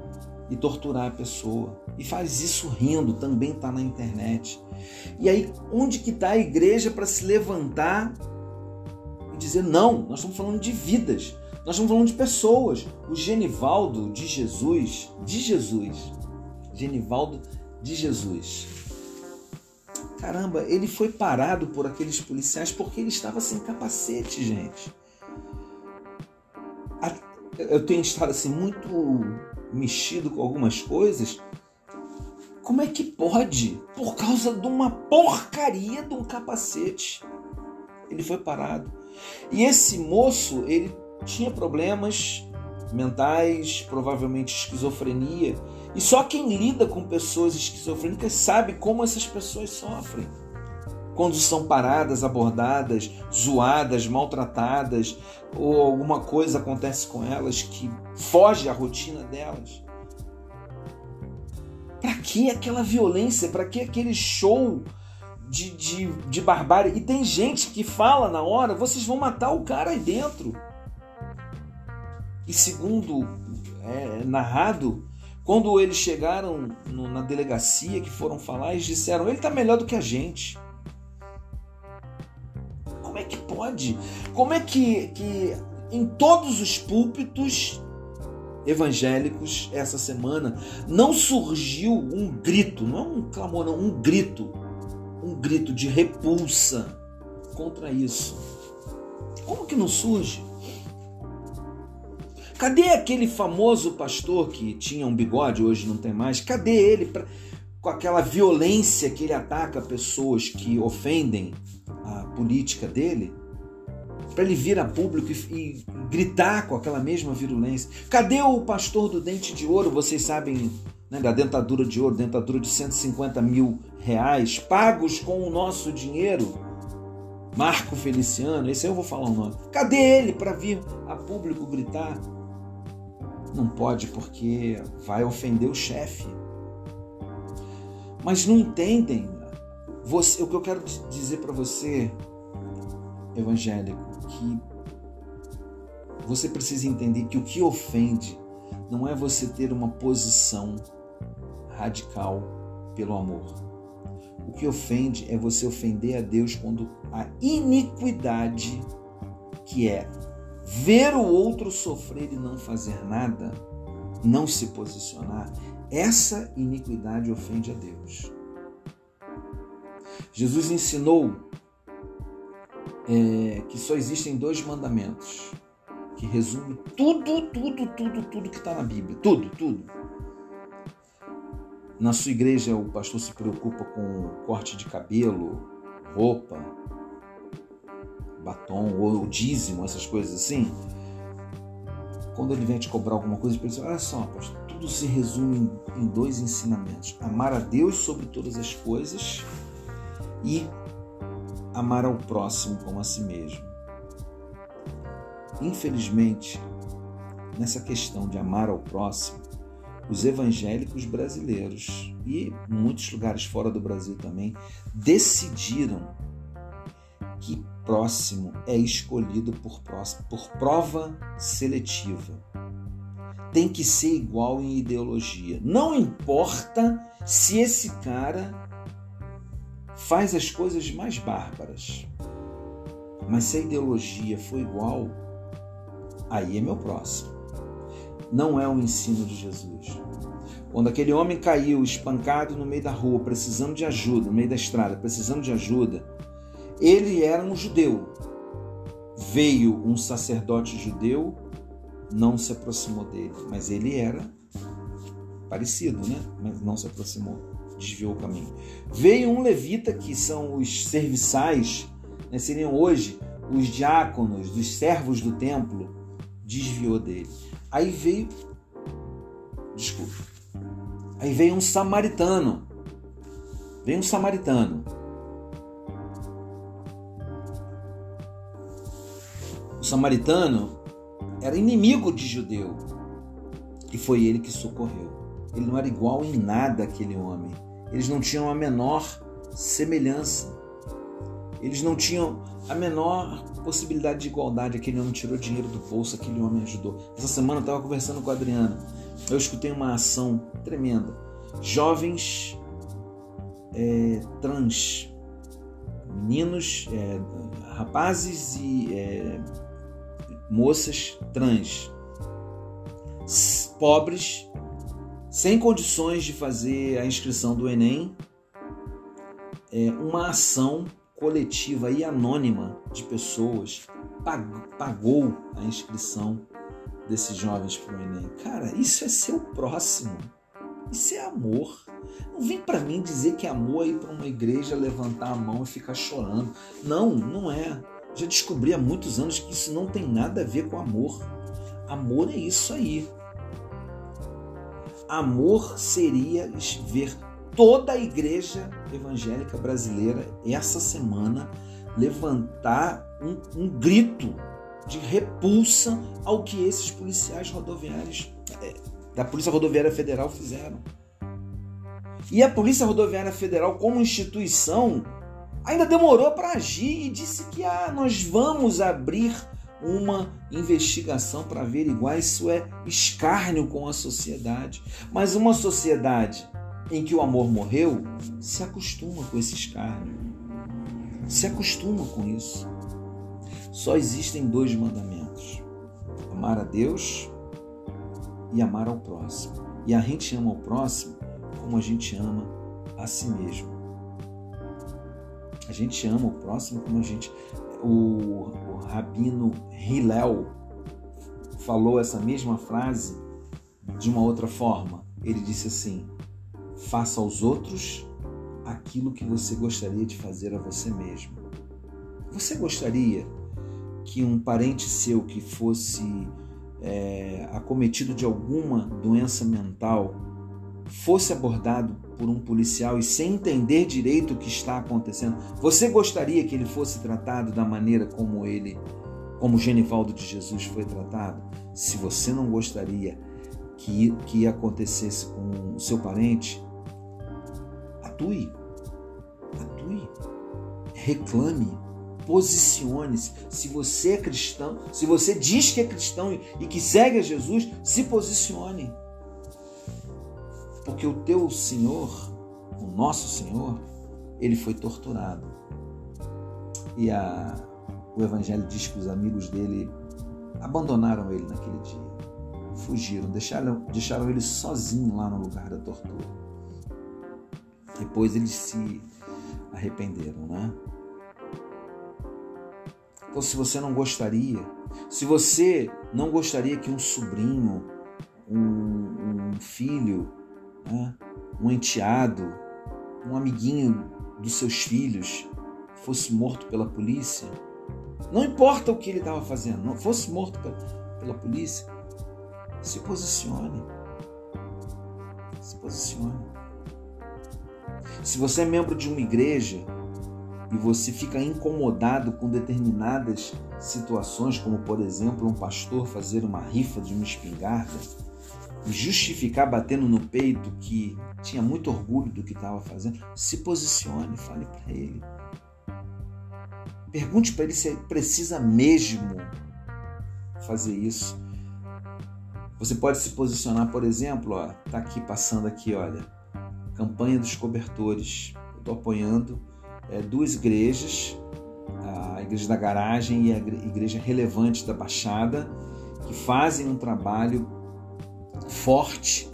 S1: e torturar a pessoa. E faz isso rindo, também está na internet. E aí, onde que está a igreja para se levantar e dizer não? Nós estamos falando de vidas, nós estamos falando de pessoas. O Genivaldo de Jesus, de Jesus, Genivaldo de Jesus. Caramba, ele foi parado por aqueles policiais porque ele estava sem capacete, gente. Eu tenho estado assim muito mexido com algumas coisas. Como é que pode? Por causa de uma porcaria de um capacete. Ele foi parado. E esse moço, ele tinha problemas mentais, provavelmente esquizofrenia. E só quem lida com pessoas esquizofrênicas sabe como essas pessoas sofrem. Quando são paradas, abordadas, zoadas, maltratadas, ou alguma coisa acontece com elas que foge à rotina delas. Para que aquela violência? Para que aquele show de, de, de barbárie? E tem gente que fala na hora: vocês vão matar o cara aí dentro. E segundo é, narrado, quando eles chegaram no, na delegacia que foram falar, eles disseram: ele está melhor do que a gente. Como é que pode? Como é que, que em todos os púlpitos evangélicos essa semana não surgiu um grito, não é um clamor, não, um grito, um grito de repulsa contra isso? Como que não surge? Cadê aquele famoso pastor que tinha um bigode, hoje não tem mais? Cadê ele? Pra... com aquela violência que ele ataca pessoas que ofendem a política dele, para ele vir a público e, e, gritar com aquela mesma virulência. Cadê o pastor do dente de ouro? Vocês sabem né, da dentadura de ouro, dentadura de 150 mil reais, pagos com o nosso dinheiro. Marco Feliciano, esse eu vou falar o nome. Cadê ele para vir a público gritar? Não pode porque vai ofender o chefe. Mas não entendem. Você, o que eu quero dizer para você, evangélico, que você precisa entender que o que ofende não é você ter uma posição radical pelo amor. O que ofende é você ofender a Deus quando a iniquidade, que é ver o outro sofrer e não fazer nada, não se posicionar, essa iniquidade ofende a Deus. Jesus ensinou é, que só existem dois mandamentos que resume tudo, tudo, tudo, tudo que está na Bíblia. Tudo, tudo. Na sua igreja, o pastor se preocupa com corte de cabelo, roupa, batom ou dízimo, essas coisas assim. Quando ele vem te cobrar alguma coisa, ele diz: Olha só, tudo se resume em dois ensinamentos: amar a Deus sobre todas as coisas e amar ao próximo como a si mesmo. Infelizmente, nessa questão de amar ao próximo, os evangélicos brasileiros e muitos lugares fora do Brasil também decidiram que próximo é escolhido por, por prova seletiva. Tem que ser igual em ideologia. Não importa se esse cara faz as coisas mais bárbaras. Mas se a ideologia for igual, aí é meu próximo. Não é o ensino de Jesus. Quando aquele homem caiu espancado no meio da rua, precisando de ajuda, no meio da estrada, precisando de ajuda, ele era um judeu. Veio um sacerdote judeu, não se aproximou dele, mas ele era parecido, né? Mas não se aproximou, desviou o caminho. Veio um levita, que são os serviçais, né? seriam hoje os diáconos, os servos do templo, desviou dele. Aí veio, desculpa, aí veio um samaritano, veio um samaritano. Samaritano era inimigo de judeu e foi ele que socorreu. Ele não era igual em nada aquele homem. Eles não tinham a menor semelhança. Eles não tinham a menor possibilidade de igualdade. Aquele homem tirou dinheiro do bolso, aquele homem ajudou. Essa semana eu estava conversando com a Adriana. Eu escutei uma ação tremenda. Jovens é, trans, meninos, é, rapazes e é, moças trans, pobres, sem condições de fazer a inscrição do Enem, é, uma ação coletiva e anônima de pessoas pagou a inscrição desses jovens para o Enem. Cara, isso é ser o próximo. Isso é amor. Não vem para mim dizer que amor é ir para uma igreja, levantar a mão e ficar chorando. Não, não é. Já descobri há muitos anos que isso não tem nada a ver com amor. Amor é isso aí. Amor seria ver toda a igreja evangélica brasileira essa semana levantar um, um grito de repulsa ao que esses policiais rodoviários é, da Polícia Rodoviária Federal fizeram. E a Polícia Rodoviária Federal, como instituição, ainda demorou para agir e disse que ah, nós vamos abrir uma investigação para averiguar isso é escárnio com a sociedade. Mas uma sociedade em que o amor morreu se acostuma com esse escárnio. Se acostuma com isso. Só existem dois mandamentos: amar a Deus e amar ao próximo. E a gente ama o próximo como a gente ama a si mesmo. A gente ama o próximo como a gente. O, o rabino Hillel falou essa mesma frase de uma outra forma. Ele disse assim: faça aos outros aquilo que você gostaria de fazer a você mesmo. Você gostaria que um parente seu que fosse é, acometido de alguma doença mental fosse abordado por um policial e sem entender direito o que está acontecendo, você gostaria que ele fosse tratado da maneira como ele, como Genivaldo de Jesus foi tratado? Se você não gostaria que, que acontecesse com o seu parente, atue, atue, reclame, posicione-se. Se você é cristão, se você diz que é cristão e que segue a Jesus, se posicione. Porque o teu Senhor, o nosso Senhor, ele foi torturado. E a, o Evangelho diz que os amigos dele abandonaram ele naquele dia. Fugiram, deixaram, deixaram ele sozinho lá no lugar da tortura. Depois eles se arrependeram, né? Então, se você não gostaria, se você não gostaria que um sobrinho, um, um filho, né? um enteado, um amiguinho dos seus filhos fosse morto pela polícia, não importa o que ele estava fazendo, não fosse morto pela, pela polícia, se posicione. Se posicione. Se você é membro de uma igreja e você fica incomodado com determinadas situações, como por exemplo um pastor fazer uma rifa de uma espingarda, justificar batendo no peito que tinha muito orgulho do que estava fazendo, se posicione, fale para ele. Pergunte para ele se ele precisa mesmo fazer isso. Você pode se posicionar, por exemplo, ó, tá aqui passando aqui, olha, campanha dos cobertores. Eu estou apoiando é, duas igrejas, a igreja da garagem e a igreja relevante da Baixada, que fazem um trabalho forte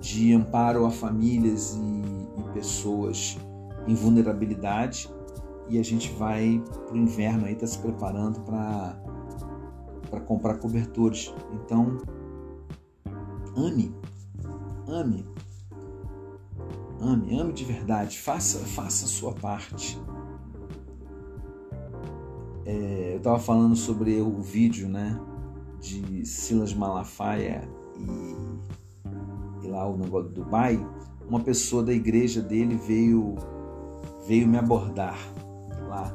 S1: de amparo a famílias e, e pessoas em vulnerabilidade e a gente vai para o inverno aí, está se preparando para comprar cobertores. Então, ame, ame, ame, ame de verdade, faça, faça a sua parte. É, eu estava falando sobre o vídeo, né, de Silas Malafaia e, e lá o negócio do Dubai, uma pessoa da igreja dele veio veio me abordar lá.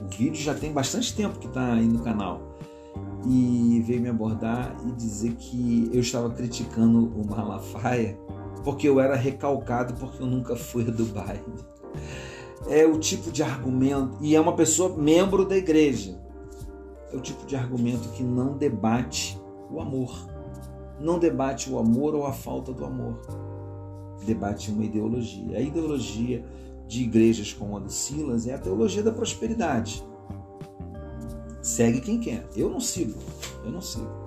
S1: O vídeo já tem bastante tempo que está aí no canal. E veio me abordar e dizer que eu estava criticando o Malafaia porque eu era recalcado porque eu nunca fui a Dubai. É o tipo de argumento, e é uma pessoa membro da igreja. É o tipo de argumento que não debate o amor não debate o amor ou a falta do amor. Debate uma ideologia. A ideologia de igrejas como a do Silas é a teologia da prosperidade. Segue quem quer. Eu não sigo. Eu não sigo.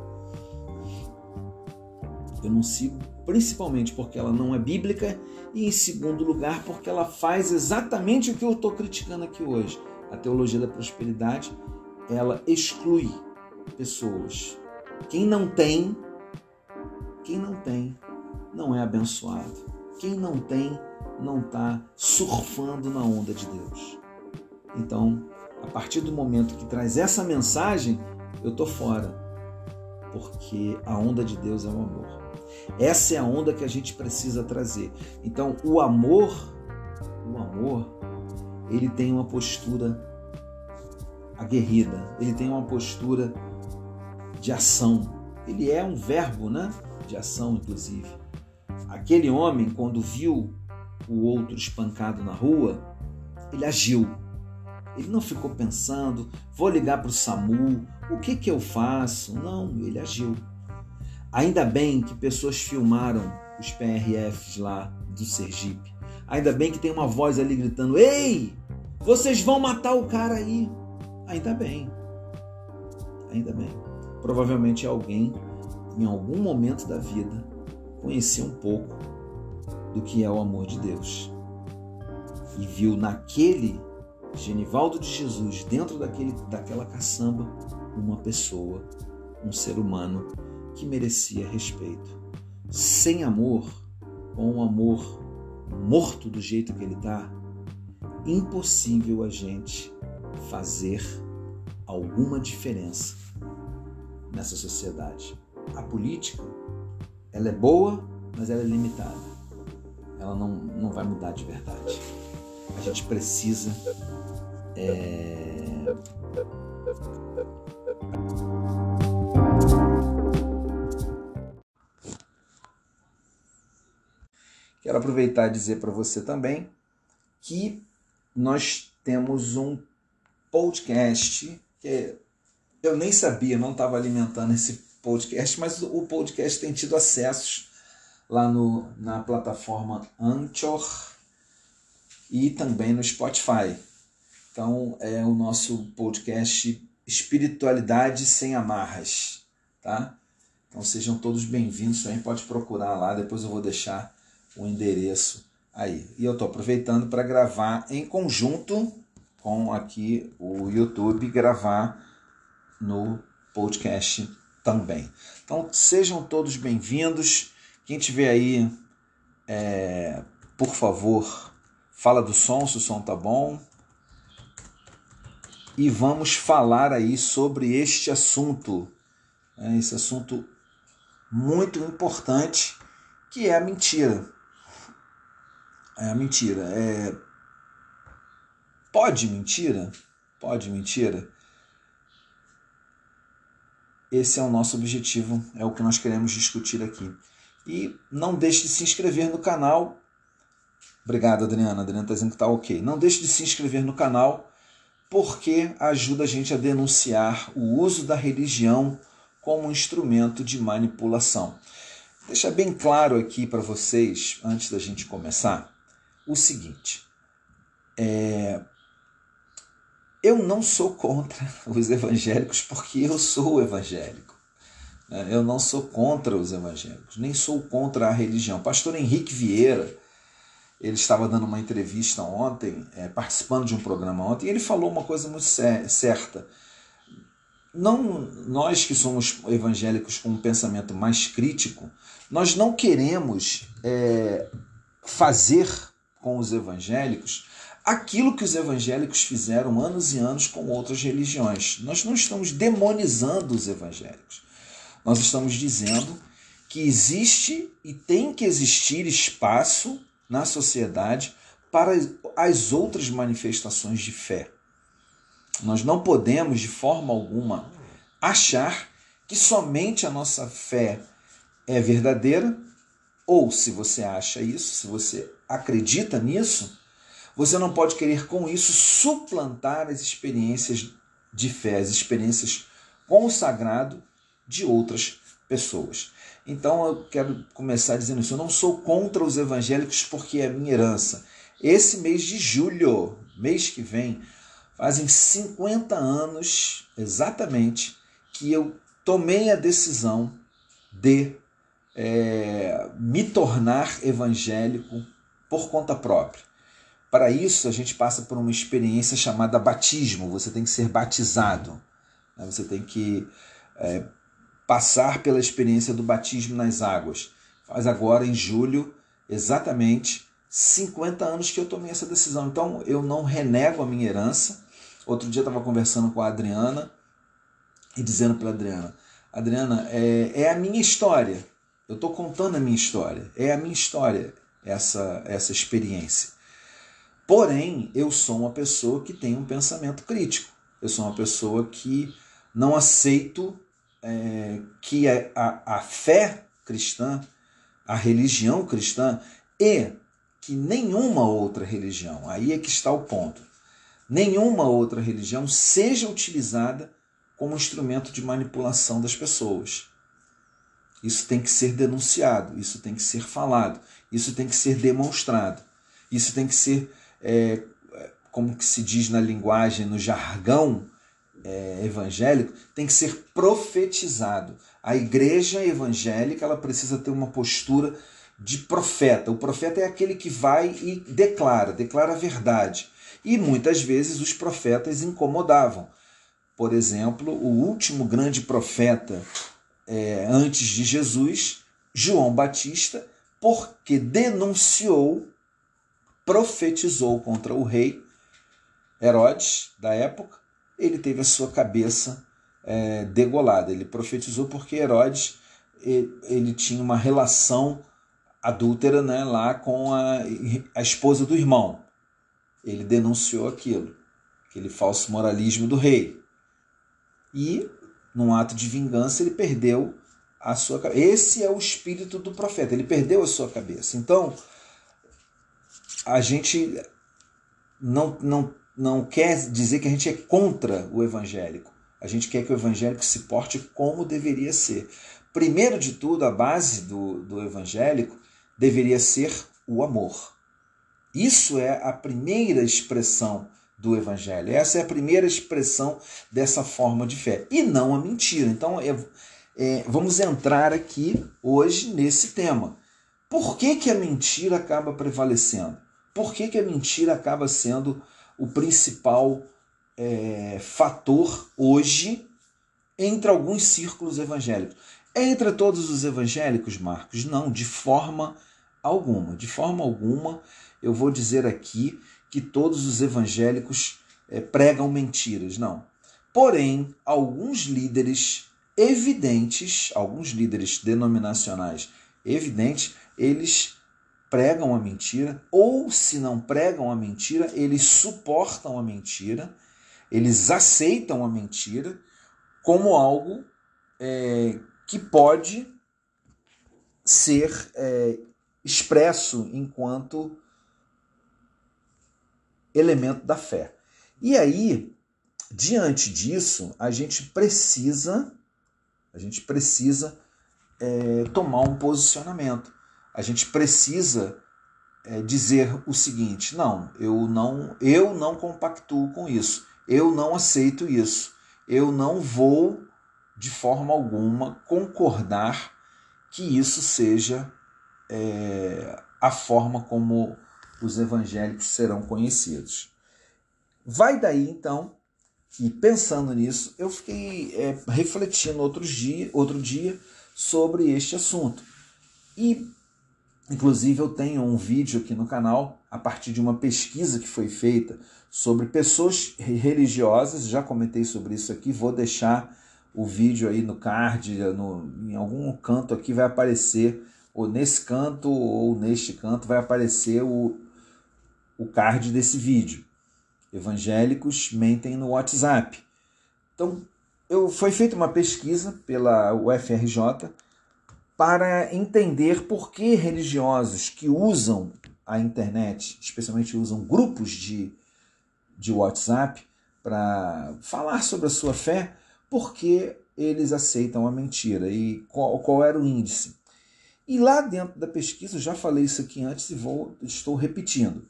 S1: Eu não sigo principalmente porque ela não é bíblica e em segundo lugar porque ela faz exatamente o que eu estou criticando aqui hoje. A teologia da prosperidade, ela exclui pessoas. Quem não tem quem não tem não é abençoado. Quem não tem não está surfando na onda de Deus. Então, a partir do momento que traz essa mensagem, eu tô fora, porque a onda de Deus é o amor. Essa é a onda que a gente precisa trazer. Então, o amor, o amor, ele tem uma postura aguerrida, ele tem uma postura de ação. Ele é um verbo, né? De ação, inclusive. Aquele homem, quando viu o outro espancado na rua, ele agiu. Ele não ficou pensando, vou ligar para o SAMU, o que, que eu faço? Não, ele agiu. Ainda bem que pessoas filmaram os PRFs lá do Sergipe. Ainda bem que tem uma voz ali gritando: Ei, vocês vão matar o cara aí. Ainda bem. Ainda bem. Provavelmente é alguém em algum momento da vida, conheceu um pouco do que é o amor de Deus. E viu naquele Genivaldo de Jesus, dentro daquele, daquela caçamba, uma pessoa, um ser humano que merecia respeito. Sem amor, com um amor morto do jeito que ele está, impossível a gente fazer alguma diferença nessa sociedade. A política, ela é boa, mas ela é limitada. Ela não, não vai mudar de verdade. A gente precisa é... Quero aproveitar e dizer para você também que nós temos um podcast que eu nem sabia, não estava alimentando esse podcast, mas o podcast tem tido acessos lá no, na plataforma Anchor e também no Spotify. Então é o nosso podcast Espiritualidade sem Amarras, tá? Então sejam todos bem-vindos, também pode procurar lá, depois eu vou deixar o endereço aí. E eu estou aproveitando para gravar em conjunto com aqui o YouTube, gravar no podcast também. Então sejam todos bem-vindos. Quem tiver aí, é, por favor, fala do som, se o som tá bom. E vamos falar aí sobre este assunto, né, esse assunto muito importante que é a mentira. É a mentira. É... Pode mentira? Pode mentira? Esse é o nosso objetivo, é o que nós queremos discutir aqui. E não deixe de se inscrever no canal. Obrigado, Adriana. Adriana está dizendo que está ok. Não deixe de se inscrever no canal, porque ajuda a gente a denunciar o uso da religião como instrumento de manipulação. Deixa bem claro aqui para vocês, antes da gente começar, o seguinte: é, eu não sou contra os evangélicos porque eu sou evangélico. Né? Eu não sou contra os evangélicos, nem sou contra a religião. Pastor Henrique Vieira, ele estava dando uma entrevista ontem, é, participando de um programa ontem, e ele falou uma coisa muito certa. Não, nós que somos evangélicos com um pensamento mais crítico, nós não queremos é, fazer com os evangélicos aquilo que os evangélicos fizeram anos e anos com outras religiões. Nós não estamos demonizando os evangélicos. Nós estamos dizendo que existe e tem que existir espaço na sociedade para as outras manifestações de fé. Nós não podemos, de forma alguma, achar que somente a nossa fé é verdadeira, ou se você acha isso, se você acredita nisso, você não pode querer com isso suplantar as experiências de fé, as experiências com o sagrado de outras pessoas. Então eu quero começar dizendo isso. Eu não sou contra os evangélicos porque é minha herança. Esse mês de julho, mês que vem, fazem 50 anos exatamente que eu tomei a decisão de é, me tornar evangélico por conta própria. Para isso, a gente passa por uma experiência chamada batismo. Você tem que ser batizado. Né? Você tem que é, passar pela experiência do batismo nas águas. Faz agora, em julho, exatamente 50 anos que eu tomei essa decisão. Então, eu não renego a minha herança. Outro dia eu estava conversando com a Adriana e dizendo para a Adriana: Adriana, é, é a minha história. Eu estou contando a minha história. É a minha história essa, essa experiência. Porém, eu sou uma pessoa que tem um pensamento crítico. Eu sou uma pessoa que não aceito é, que a, a, a fé cristã, a religião cristã e que nenhuma outra religião, aí é que está o ponto, nenhuma outra religião seja utilizada como instrumento de manipulação das pessoas. Isso tem que ser denunciado, isso tem que ser falado, isso tem que ser demonstrado, isso tem que ser, é, como que se diz na linguagem, no jargão é, evangélico, tem que ser profetizado. A igreja evangélica ela precisa ter uma postura de profeta. O profeta é aquele que vai e declara, declara a verdade. E muitas vezes os profetas incomodavam. Por exemplo, o último grande profeta é, antes de Jesus, João Batista, porque denunciou profetizou contra o rei Herodes da época, ele teve a sua cabeça é, degolada. Ele profetizou porque Herodes ele, tinha uma relação adúltera né, lá com a, a esposa do irmão. Ele denunciou aquilo, aquele falso moralismo do rei. E, num ato de vingança, ele perdeu a sua cabeça. Esse é o espírito do profeta, ele perdeu a sua cabeça. Então, a gente não, não, não quer dizer que a gente é contra o evangélico. A gente quer que o evangélico se porte como deveria ser. Primeiro de tudo, a base do, do evangélico deveria ser o amor. Isso é a primeira expressão do evangelho. Essa é a primeira expressão dessa forma de fé. E não a mentira. Então, é, é, vamos entrar aqui hoje nesse tema. Por que, que a mentira acaba prevalecendo? Por que, que a mentira acaba sendo o principal é, fator hoje entre alguns círculos evangélicos? Entre todos os evangélicos, Marcos? Não, de forma alguma. De forma alguma, eu vou dizer aqui que todos os evangélicos é, pregam mentiras. Não. Porém, alguns líderes evidentes, alguns líderes denominacionais evidentes, eles pregam a mentira, ou se não pregam a mentira, eles suportam a mentira, eles aceitam a mentira como algo é, que pode ser é, expresso enquanto elemento da fé. E aí, diante disso, a gente precisa, a gente precisa é, tomar um posicionamento. A gente precisa é, dizer o seguinte: não, eu não, eu não compactuo com isso, eu não aceito isso, eu não vou de forma alguma concordar que isso seja é, a forma como os evangélicos serão conhecidos. Vai daí então que pensando nisso, eu fiquei é, refletindo outro dia, outro dia sobre este assunto. E inclusive eu tenho um vídeo aqui no canal a partir de uma pesquisa que foi feita sobre pessoas religiosas, já comentei sobre isso aqui, vou deixar o vídeo aí no card, no, em algum canto aqui vai aparecer, ou nesse canto ou neste canto vai aparecer o, o card desse vídeo. Evangélicos mentem no WhatsApp. Então, eu, foi feita uma pesquisa pela UFRJ para entender por que religiosos que usam a internet, especialmente usam grupos de, de WhatsApp para falar sobre a sua fé, por que eles aceitam a mentira e qual, qual era o índice. E lá dentro da pesquisa, já falei isso aqui antes e vou, estou repetindo.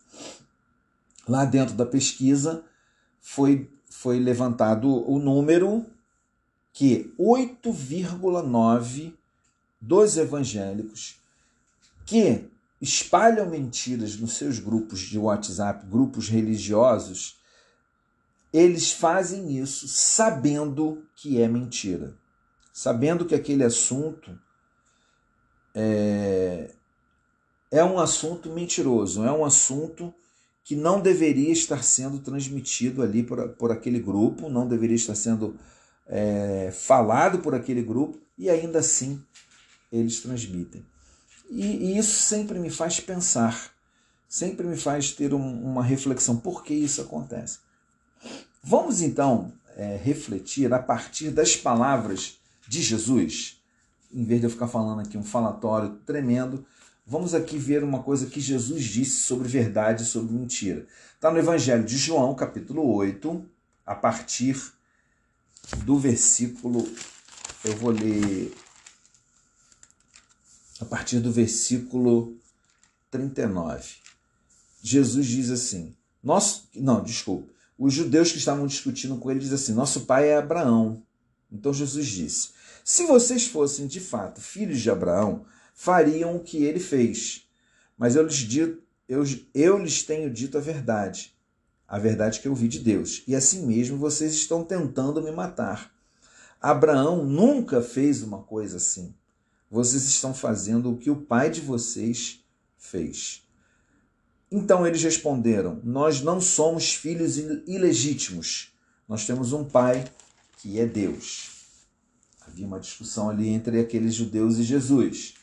S1: Lá dentro da pesquisa foi, foi levantado o número que 8,9 dos evangélicos que espalham mentiras nos seus grupos de WhatsApp, grupos religiosos, eles fazem isso sabendo que é mentira, sabendo que aquele assunto é, é um assunto mentiroso, é um assunto que não deveria estar sendo transmitido ali por, por aquele grupo, não deveria estar sendo é, falado por aquele grupo, e ainda assim eles transmitem. E, e isso sempre me faz pensar, sempre me faz ter um, uma reflexão: por que isso acontece? Vamos então é, refletir a partir das palavras de Jesus, em vez de eu ficar falando aqui um falatório tremendo, vamos aqui ver uma coisa que Jesus disse sobre verdade e sobre mentira. Está no Evangelho de João, capítulo 8, a partir do versículo. Eu vou ler a partir do versículo 39. Jesus diz assim: Nosso, não, desculpa. Os judeus que estavam discutindo com ele dizem assim: Nosso pai é Abraão. Então Jesus disse: Se vocês fossem de fato filhos de Abraão, fariam o que ele fez. Mas eu lhes, digo, eu, eu lhes tenho dito a verdade, a verdade que eu vi de Deus. E assim mesmo vocês estão tentando me matar. Abraão nunca fez uma coisa assim vocês estão fazendo o que o pai de vocês fez. Então eles responderam: Nós não somos filhos ilegítimos. Nós temos um pai que é Deus. Havia uma discussão ali entre aqueles judeus e Jesus.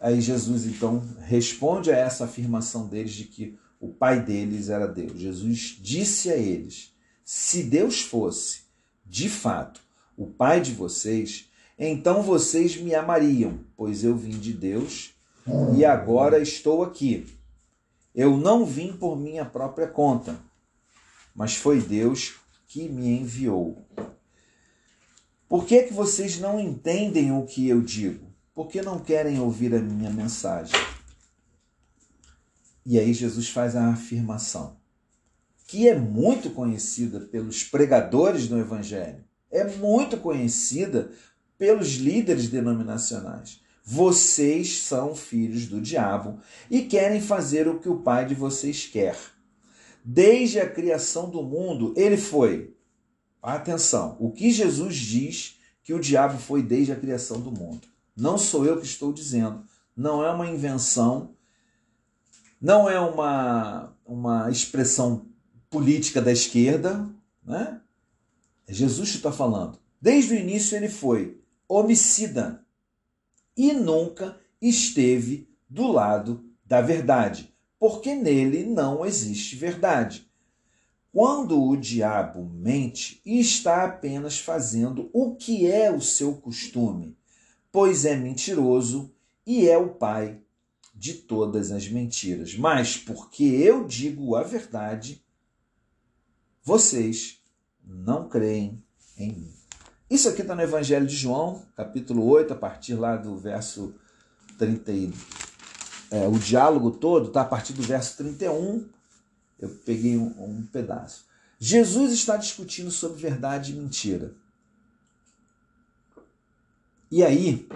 S1: Aí Jesus então responde a essa afirmação deles de que o pai deles era Deus. Jesus disse a eles: Se Deus fosse, de fato, o pai de vocês, então vocês me amariam, pois eu vim de Deus e agora estou aqui. Eu não vim por minha própria conta, mas foi Deus que me enviou. Por que, que vocês não entendem o que eu digo? Por que não querem ouvir a minha mensagem? E aí Jesus faz a afirmação, que é muito conhecida pelos pregadores do Evangelho, é muito conhecida pelos líderes denominacionais. Vocês são filhos do diabo e querem fazer o que o pai de vocês quer. Desde a criação do mundo, ele foi. Atenção, o que Jesus diz que o diabo foi desde a criação do mundo. Não sou eu que estou dizendo. Não é uma invenção, não é uma, uma expressão política da esquerda, né? É Jesus que está falando. Desde o início ele foi homicida e nunca esteve do lado da verdade, porque nele não existe verdade. Quando o diabo mente, está apenas fazendo o que é o seu costume, pois é mentiroso e é o pai de todas as mentiras. Mas porque eu digo a verdade, vocês não creem em mim. Isso aqui está no Evangelho de João, capítulo 8, a partir lá do verso 31. É, o diálogo todo está a partir do verso 31. Eu peguei um, um pedaço. Jesus está discutindo sobre verdade e mentira. E aí,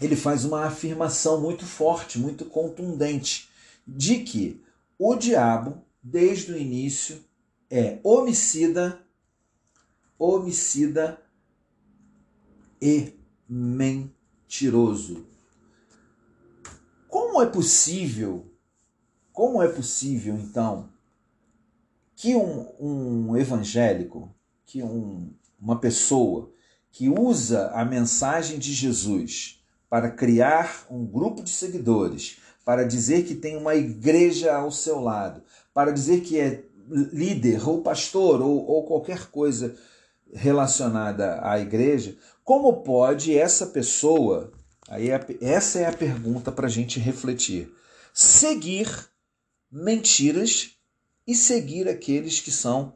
S1: ele faz uma afirmação muito forte, muito contundente, de que o diabo, desde o início, é homicida, homicida e mentiroso. Como é possível, como é possível então que um, um evangélico, que um, uma pessoa que usa a mensagem de Jesus para criar um grupo de seguidores, para dizer que tem uma igreja ao seu lado, para dizer que é líder ou pastor ou, ou qualquer coisa relacionada à igreja, como pode essa pessoa, aí é, essa é a pergunta para a gente refletir, seguir mentiras e seguir aqueles que são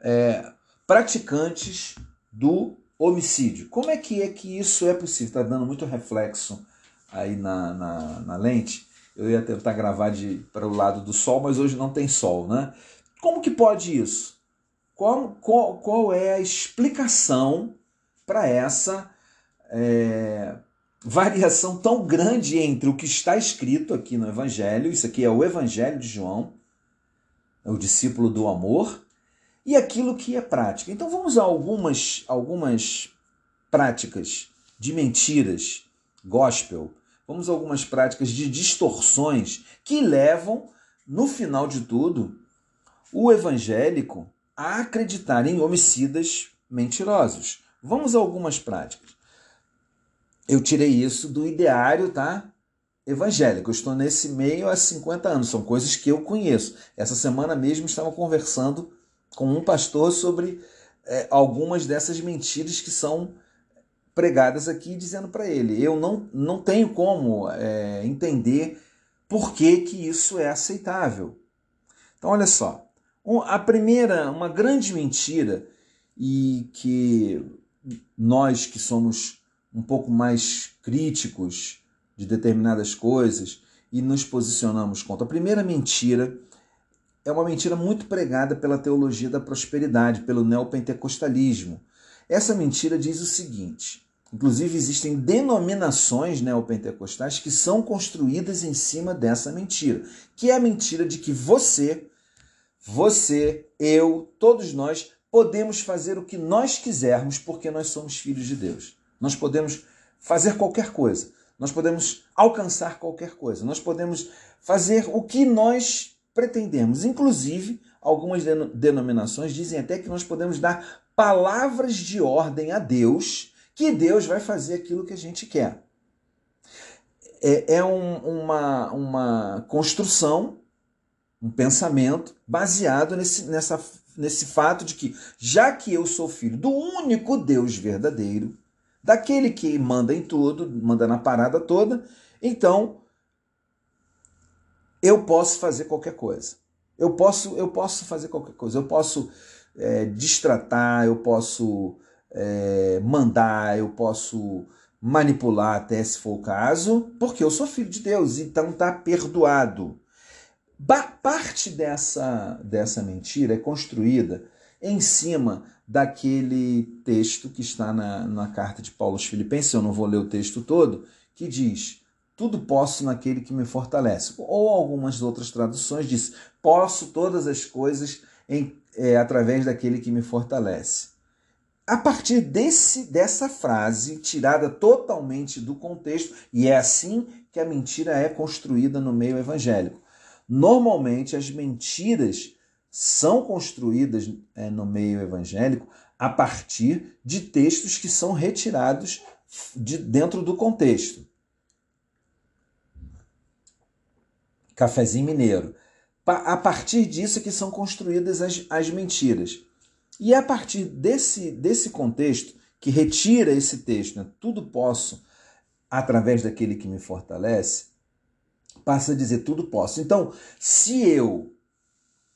S1: é, praticantes do homicídio? Como é que é que isso é possível? Está dando muito reflexo aí na, na, na lente. Eu ia tentar gravar para o lado do sol, mas hoje não tem sol, né? Como que pode isso? Qual, qual, qual é a explicação para essa é, variação tão grande entre o que está escrito aqui no Evangelho, isso aqui é o Evangelho de João, é o discípulo do amor, e aquilo que é prática. Então vamos a algumas, algumas práticas de mentiras, gospel, vamos a algumas práticas de distorções que levam, no final de tudo, o evangélico a acreditar em homicidas mentirosos. Vamos a algumas práticas. Eu tirei isso do ideário, tá? Evangélico. Eu estou nesse meio há 50 anos, são coisas que eu conheço. Essa semana mesmo estava conversando com um pastor sobre é, algumas dessas mentiras que são pregadas aqui, dizendo para ele: eu não, não tenho como é, entender por que, que isso é aceitável. Então, olha só. A primeira, uma grande mentira, e que nós que somos um pouco mais críticos de determinadas coisas e nos posicionamos contra. A primeira mentira é uma mentira muito pregada pela teologia da prosperidade, pelo neopentecostalismo. Essa mentira diz o seguinte: inclusive existem denominações neopentecostais que são construídas em cima dessa mentira, que é a mentira de que você você, eu, todos nós podemos fazer o que nós quisermos porque nós somos filhos de Deus. Nós podemos fazer qualquer coisa. nós podemos alcançar qualquer coisa, nós podemos fazer o que nós pretendemos. Inclusive, algumas denominações dizem até que nós podemos dar palavras de ordem a Deus, que Deus vai fazer aquilo que a gente quer. É, é um, uma, uma construção, um pensamento baseado nesse, nessa, nesse fato de que, já que eu sou filho do único Deus verdadeiro, daquele que manda em tudo, manda na parada toda, então eu posso fazer qualquer coisa. Eu posso, eu posso fazer qualquer coisa. Eu posso é, distratar, eu posso é, mandar, eu posso manipular até se for o caso, porque eu sou filho de Deus, então tá perdoado. Parte dessa, dessa mentira é construída em cima daquele texto que está na, na carta de Paulo aos Filipenses, eu não vou ler o texto todo, que diz: Tudo posso naquele que me fortalece. Ou algumas outras traduções diz: Posso todas as coisas em, é, através daquele que me fortalece. A partir desse, dessa frase, tirada totalmente do contexto, e é assim que a mentira é construída no meio evangélico. Normalmente, as mentiras são construídas é, no meio evangélico a partir de textos que são retirados de dentro do contexto. Cafezinho mineiro. A partir disso é que são construídas as, as mentiras. E é a partir desse, desse contexto, que retira esse texto, né, tudo posso através daquele que me fortalece, passa a dizer tudo posso. Então, se eu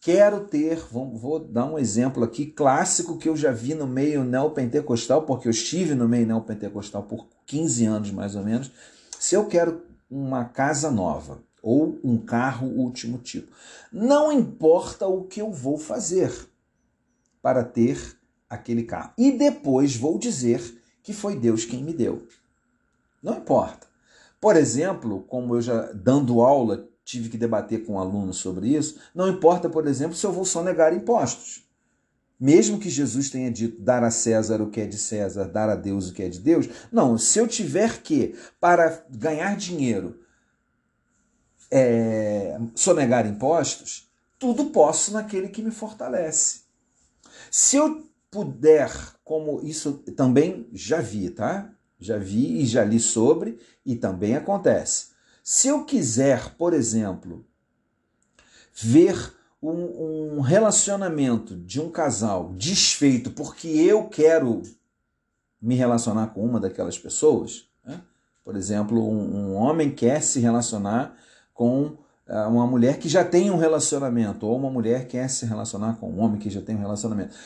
S1: quero ter, vou, dar um exemplo aqui clássico que eu já vi no meio neopentecostal, porque eu estive no meio neopentecostal por 15 anos mais ou menos. Se eu quero uma casa nova ou um carro último tipo, não importa o que eu vou fazer para ter aquele carro. E depois vou dizer que foi Deus quem me deu. Não importa. Por exemplo, como eu já dando aula tive que debater com um aluno sobre isso, não importa, por exemplo, se eu vou sonegar impostos. Mesmo que Jesus tenha dito dar a César o que é de César, dar a Deus o que é de Deus, não, se eu tiver que, para ganhar dinheiro, é, sonegar impostos, tudo posso naquele que me fortalece. Se eu puder, como isso também já vi, tá? Já vi e já li sobre, e também acontece. Se eu quiser, por exemplo, ver um, um, relacionamento de um casal desfeito porque eu quero me relacionar com uma daquelas pessoas, né? por exemplo, um, um, homem quer se relacionar com uh, uma mulher que já tem um relacionamento, ou uma mulher quer se relacionar com um homem que já tem um relacionamento.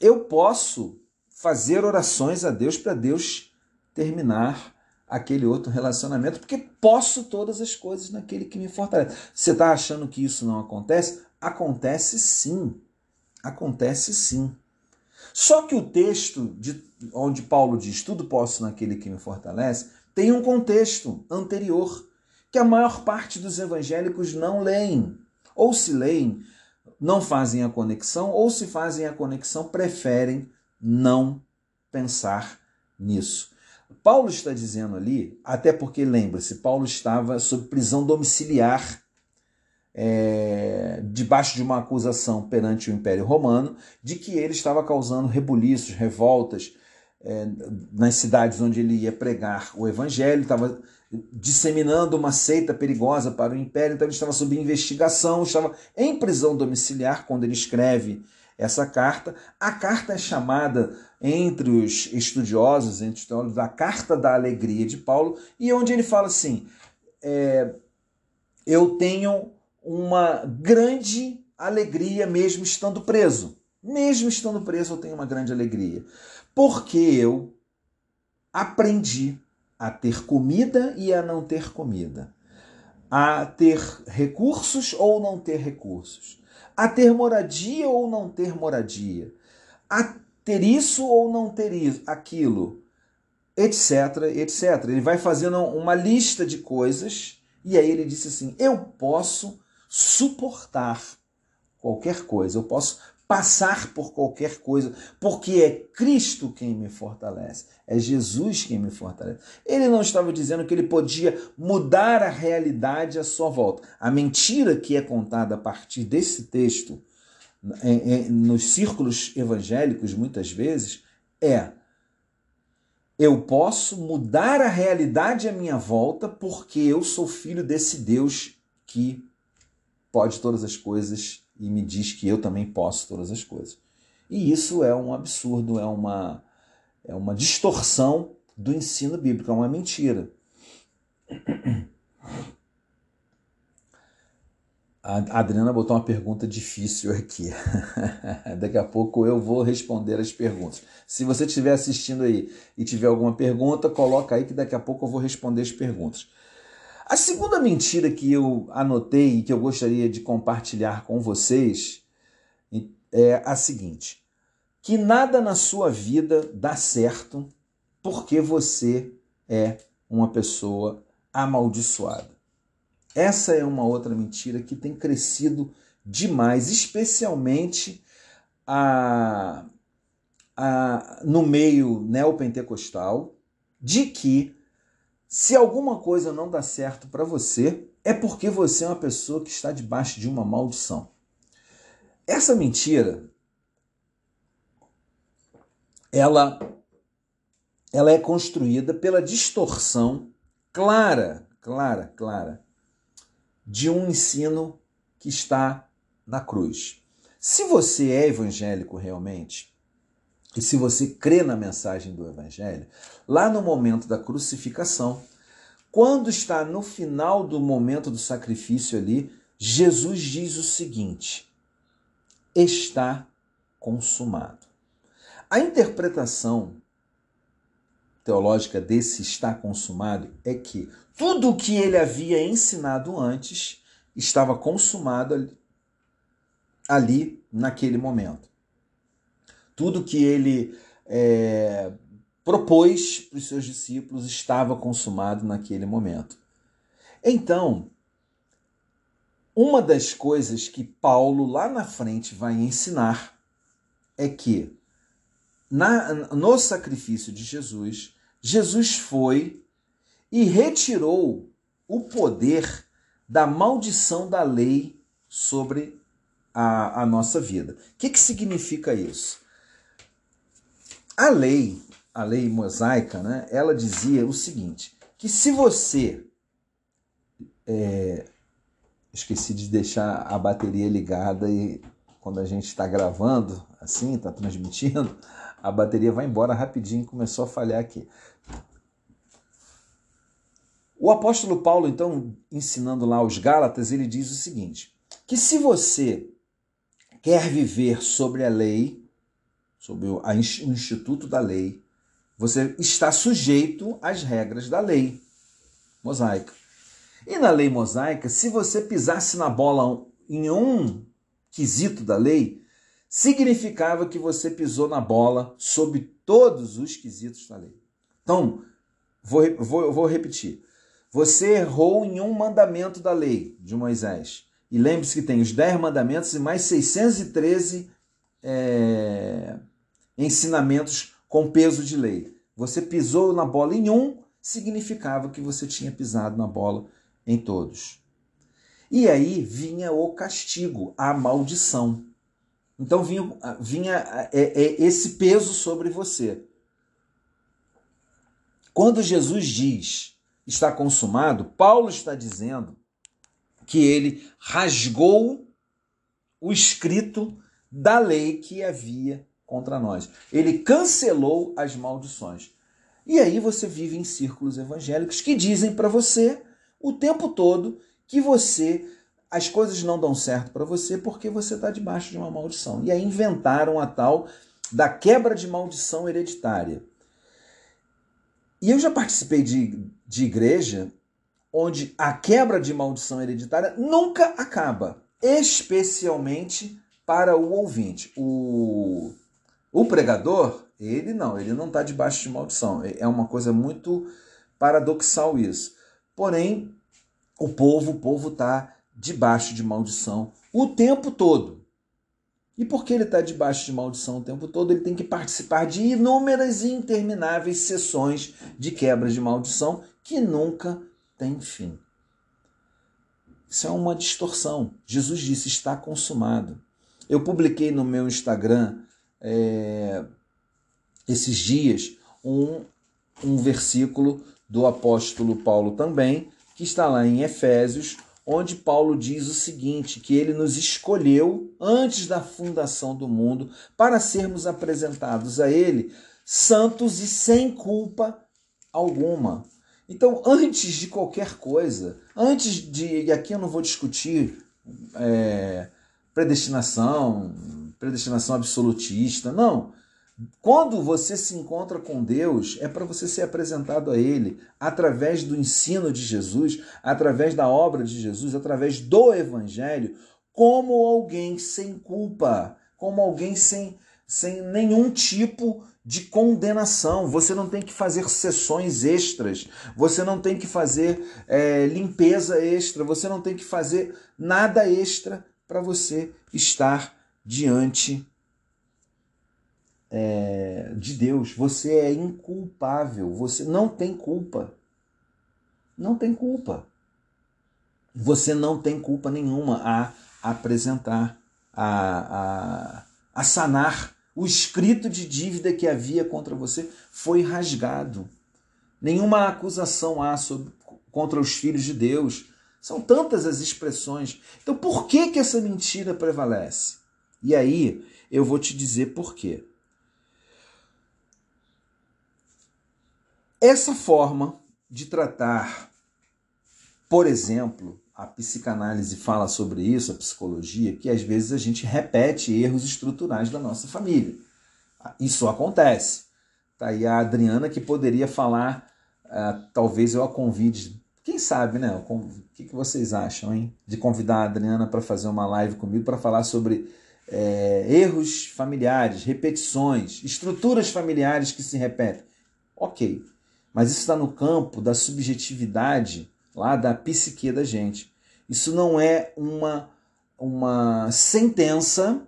S1: Eu posso fazer orações a Deus para Deus terminar aquele outro relacionamento, porque posso todas as coisas naquele que me fortalece. Você está achando que isso não acontece? Acontece sim. Acontece sim. Só que o texto de, onde Paulo diz tudo posso naquele que me fortalece tem um contexto anterior que a maior parte dos evangélicos não leem. Ou se leem, não fazem a conexão, ou se fazem a conexão, preferem não pensar nisso. Paulo está dizendo ali, até porque lembre-se, Paulo estava sob prisão domiciliar, é, debaixo de uma acusação perante o Império Romano, de que ele estava causando rebuliços, revoltas é, nas cidades onde ele ia pregar o Evangelho, estava disseminando uma seita perigosa para o Império, então ele estava sob investigação, estava em prisão domiciliar quando ele escreve essa carta. A carta é chamada entre os estudiosos, entre os teólogos, a Carta da Alegria de Paulo, e onde ele fala assim: é, eu tenho uma grande alegria mesmo estando preso. Mesmo estando preso, eu tenho uma grande alegria. Porque eu aprendi a ter comida e a não ter comida, a ter recursos ou não ter recursos, a ter moradia ou não ter moradia, a ter isso ou não ter isso, aquilo, etc, etc. Ele vai fazendo uma lista de coisas e aí ele disse assim: eu posso suportar qualquer coisa, eu posso passar por qualquer coisa, porque é Cristo quem me fortalece, é Jesus quem me fortalece. Ele não estava dizendo que ele podia mudar a realidade à sua volta. A mentira que é contada a partir desse texto nos círculos evangélicos, muitas vezes, é eu posso mudar a realidade à minha volta porque eu sou filho desse Deus que pode todas as coisas e me diz que eu também posso todas as coisas. E isso é um absurdo, é uma, é uma distorção do ensino bíblico, é uma mentira. A Adriana botou uma pergunta difícil aqui. Daqui a pouco eu vou responder as perguntas. Se você estiver assistindo aí e tiver alguma pergunta, coloca aí que daqui a pouco eu vou responder as perguntas. A segunda mentira que eu anotei e que eu gostaria de compartilhar com vocês é a seguinte: que nada na sua vida dá certo porque você é uma pessoa amaldiçoada. Essa é uma outra mentira que tem crescido demais, especialmente a, a, no meio neopentecostal, de que se alguma coisa não dá certo para você, é porque você é uma pessoa que está debaixo de uma maldição. Essa mentira, ela, ela é construída pela distorção clara, clara, clara de um ensino que está na cruz. Se você é evangélico realmente, e se você crê na mensagem do evangelho, lá no momento da crucificação, quando está no final do momento do sacrifício ali, Jesus diz o seguinte: está consumado. A interpretação teológica desse está consumado é que tudo o que ele havia ensinado antes estava consumado ali, ali naquele momento. Tudo que ele é, propôs para os seus discípulos estava consumado naquele momento. Então, uma das coisas que Paulo lá na frente vai ensinar é que na, no sacrifício de Jesus, Jesus foi e retirou o poder da maldição da lei sobre a, a nossa vida. O que, que significa isso? A lei, a lei mosaica, né, ela dizia o seguinte: que se você. É, esqueci de deixar a bateria ligada e quando a gente está gravando, assim, está transmitindo, a bateria vai embora rapidinho, começou a falhar aqui. O apóstolo Paulo, então, ensinando lá aos Gálatas, ele diz o seguinte: que se você quer viver sobre a lei, sobre o instituto da lei, você está sujeito às regras da lei mosaica. E na lei mosaica, se você pisasse na bola em um quesito da lei, significava que você pisou na bola sobre todos os quesitos da lei. Então, vou, vou, vou repetir. Você errou em um mandamento da lei de Moisés. E lembre-se que tem os 10 mandamentos e mais 613 é, ensinamentos com peso de lei. Você pisou na bola em um, significava que você tinha pisado na bola em todos. E aí vinha o castigo, a maldição. Então vinha, vinha é, é, esse peso sobre você. Quando Jesus diz está consumado, Paulo está dizendo que ele rasgou o escrito da lei que havia contra nós. Ele cancelou as maldições. E aí você vive em círculos evangélicos que dizem para você o tempo todo que você as coisas não dão certo para você porque você está debaixo de uma maldição. E aí inventaram a tal da quebra de maldição hereditária. E eu já participei de, de igreja onde a quebra de maldição hereditária nunca acaba, especialmente para o ouvinte. O, o pregador, ele não, ele não está debaixo de maldição. É uma coisa muito paradoxal isso. Porém, o povo, o povo está debaixo de maldição o tempo todo. E porque ele está debaixo de maldição o tempo todo, ele tem que participar de inúmeras e intermináveis sessões de quebra de maldição que nunca tem fim. Isso é uma distorção. Jesus disse: está consumado. Eu publiquei no meu Instagram é, esses dias um, um versículo do apóstolo Paulo também, que está lá em Efésios, onde Paulo diz o seguinte: que ele nos escolheu antes da fundação do mundo para sermos apresentados a ele santos e sem culpa alguma. Então, antes de qualquer coisa, antes de. E aqui eu não vou discutir é, predestinação, predestinação absolutista, não. Quando você se encontra com Deus, é para você ser apresentado a Ele através do ensino de Jesus, através da obra de Jesus, através do Evangelho, como alguém sem culpa, como alguém sem, sem nenhum tipo de condenação. Você não tem que fazer sessões extras, você não tem que fazer é, limpeza extra, você não tem que fazer nada extra para você estar diante é, de Deus. Você é inculpável, você não tem culpa. Não tem culpa. Você não tem culpa nenhuma a apresentar, a, a, a sanar. O escrito de dívida que havia contra você foi rasgado. Nenhuma acusação há sobre, contra os filhos de Deus. São tantas as expressões. Então, por que, que essa mentira prevalece? E aí, eu vou te dizer por quê. Essa forma de tratar, por exemplo, a psicanálise fala sobre isso, a psicologia, que às vezes a gente repete erros estruturais da nossa família. Isso acontece. Tá aí a Adriana que poderia falar, uh, talvez eu a convide, quem sabe, né? O que, que vocês acham, hein? De convidar a Adriana para fazer uma live comigo para falar sobre é, erros familiares, repetições, estruturas familiares que se repetem. Ok, mas isso está no campo da subjetividade lá da psique da gente. Isso não é uma, uma sentença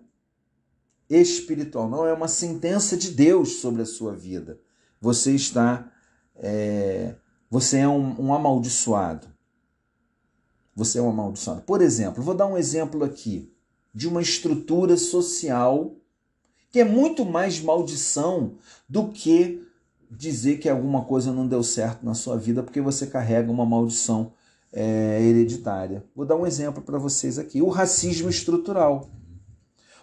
S1: espiritual, não é uma sentença de Deus sobre a sua vida. Você está. É, você é um, um amaldiçoado. Você é um amaldiçoado. Por exemplo, vou dar um exemplo aqui de uma estrutura social que é muito mais maldição do que dizer que alguma coisa não deu certo na sua vida porque você carrega uma maldição é, hereditária. Vou dar um exemplo para vocês aqui: o racismo estrutural.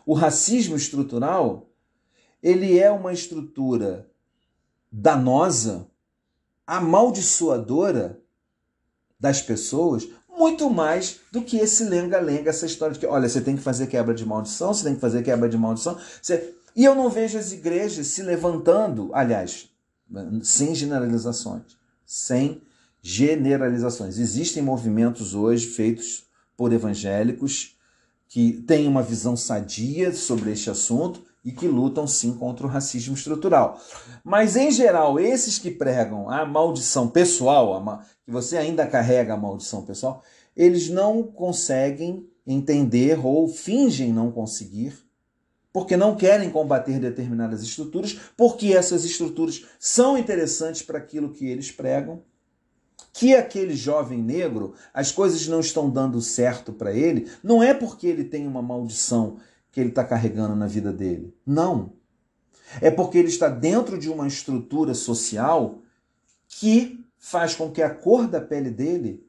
S1: O racismo estrutural ele é uma estrutura danosa, amaldiçoadora das pessoas, muito mais do que esse lenga-lenga, essa história de que, olha, você tem que fazer quebra de maldição, você tem que fazer quebra de maldição. Você... E eu não vejo as igrejas se levantando, aliás, sem generalizações, sem generalizações. Existem movimentos hoje feitos por evangélicos que têm uma visão sadia sobre este assunto e que lutam sim contra o racismo estrutural. Mas em geral, esses que pregam a maldição pessoal, que você ainda carrega a maldição pessoal, eles não conseguem entender ou fingem não conseguir porque não querem combater determinadas estruturas, porque essas estruturas são interessantes para aquilo que eles pregam, que aquele jovem negro, as coisas não estão dando certo para ele, não é porque ele tem uma maldição que ele está carregando na vida dele. Não. É porque ele está dentro de uma estrutura social que faz com que a cor da pele dele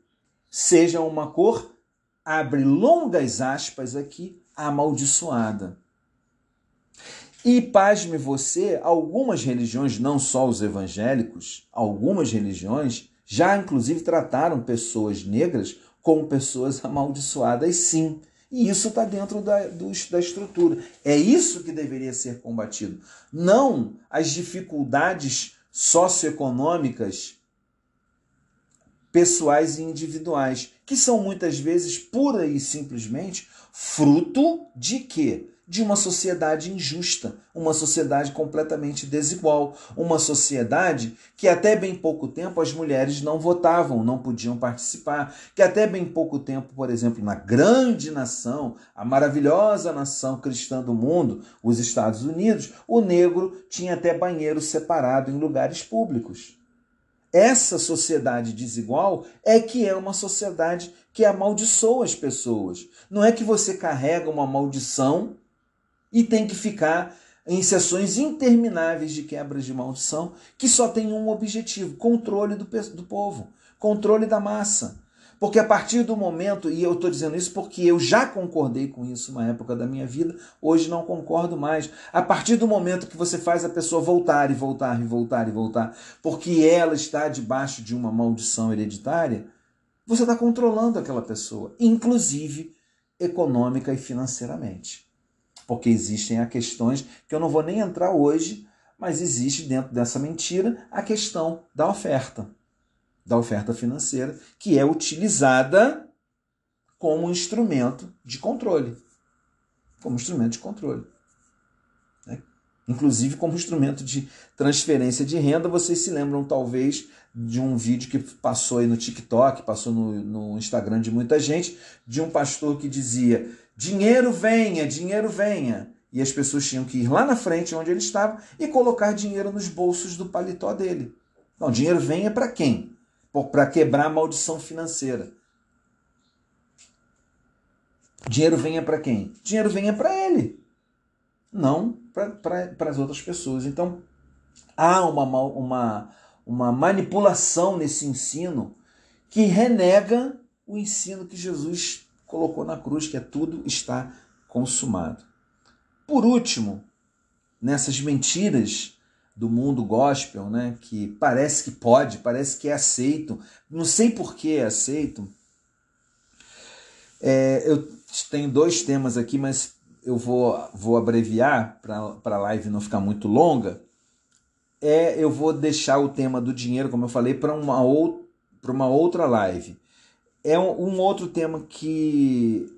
S1: seja uma cor, abre longas aspas aqui, amaldiçoada. E pasme você, algumas religiões, não só os evangélicos, algumas religiões já inclusive trataram pessoas negras como pessoas amaldiçoadas, sim. E isso está dentro da, do, da estrutura. É isso que deveria ser combatido. Não as dificuldades socioeconômicas pessoais e individuais, que são muitas vezes pura e simplesmente fruto de quê? De uma sociedade injusta, uma sociedade completamente desigual, uma sociedade que até bem pouco tempo as mulheres não votavam, não podiam participar, que até bem pouco tempo, por exemplo, na grande nação, a maravilhosa nação cristã do mundo, os Estados Unidos, o negro tinha até banheiro separado em lugares públicos. Essa sociedade desigual é que é uma sociedade que amaldiçoa as pessoas. Não é que você carrega uma maldição e tem que ficar em sessões intermináveis de quebras de maldição que só tem um objetivo: controle do, do povo, controle da massa. Porque a partir do momento, e eu estou dizendo isso porque eu já concordei com isso na época da minha vida, hoje não concordo mais. A partir do momento que você faz a pessoa voltar e voltar e voltar e voltar, porque ela está debaixo de uma maldição hereditária, você está controlando aquela pessoa, inclusive econômica e financeiramente porque existem questões que eu não vou nem entrar hoje, mas existe dentro dessa mentira a questão da oferta, da oferta financeira, que é utilizada como instrumento de controle. Como instrumento de controle. Né? Inclusive como instrumento de transferência de renda. Vocês se lembram, talvez, de um vídeo que passou aí no TikTok, passou no, no Instagram de muita gente, de um pastor que dizia Dinheiro venha, dinheiro venha. E as pessoas tinham que ir lá na frente onde ele estava e colocar dinheiro nos bolsos do paletó dele. Não, dinheiro venha para quem? Para quebrar a maldição financeira. Dinheiro venha para quem? Dinheiro venha para ele, não para as outras pessoas. Então, há uma, uma, uma manipulação nesse ensino que renega o ensino que Jesus colocou na cruz, que é tudo está consumado. Por último, nessas mentiras do mundo gospel, né, que parece que pode, parece que é aceito, não sei por que é aceito. É, eu tenho dois temas aqui, mas eu vou, vou abreviar para a live não ficar muito longa. É, eu vou deixar o tema do dinheiro, como eu falei, para uma, ou, uma outra live é um, um outro tema que,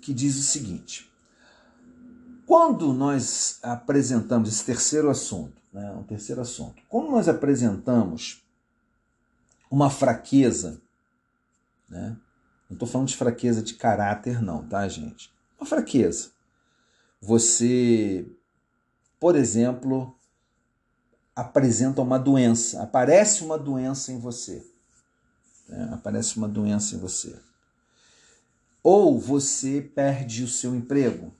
S1: que diz o seguinte: quando nós apresentamos esse terceiro assunto, né, um terceiro assunto, quando nós apresentamos uma fraqueza, né, não estou falando de fraqueza de caráter, não, tá, gente? Uma fraqueza. Você, por exemplo, apresenta uma doença, aparece uma doença em você né? aparece uma doença em você. Ou você perde o seu emprego.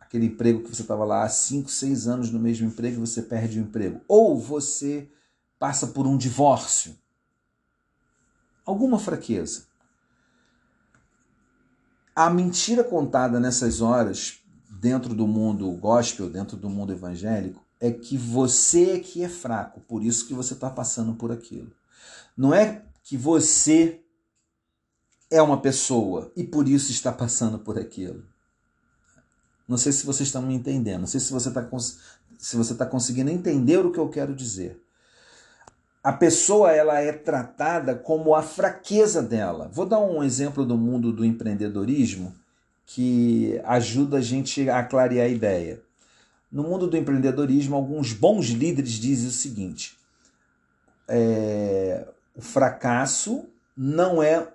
S1: Aquele emprego que você estava lá há 5, 6 anos no mesmo emprego e você perde o emprego. Ou você passa por um divórcio. Alguma fraqueza. A mentira contada nessas horas, dentro do mundo gospel, dentro do mundo evangélico, é que você é que é fraco, por isso que você está passando por aquilo. Não é que você é uma pessoa e por isso está passando por aquilo. Não sei se vocês estão me entendendo, não sei se você está se você está conseguindo entender o que eu quero dizer. A pessoa ela é tratada como a fraqueza dela. Vou dar um exemplo do mundo do empreendedorismo que ajuda a gente a clarear a ideia. No mundo do empreendedorismo, alguns bons líderes dizem o seguinte: é, o fracasso não é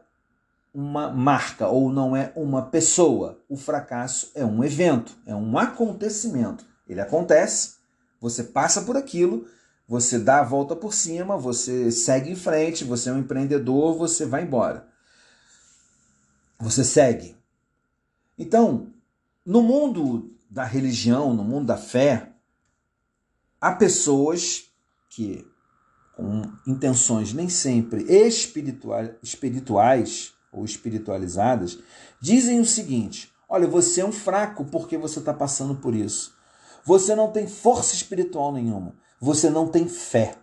S1: uma marca ou não é uma pessoa. O fracasso é um evento, é um acontecimento. Ele acontece, você passa por aquilo, você dá a volta por cima, você segue em frente, você é um empreendedor, você vai embora. Você segue. Então, no mundo da religião, no mundo da fé, há pessoas que com intenções nem sempre espirituais ou espiritualizadas, dizem o seguinte: olha, você é um fraco porque você está passando por isso. Você não tem força espiritual nenhuma. Você não tem fé.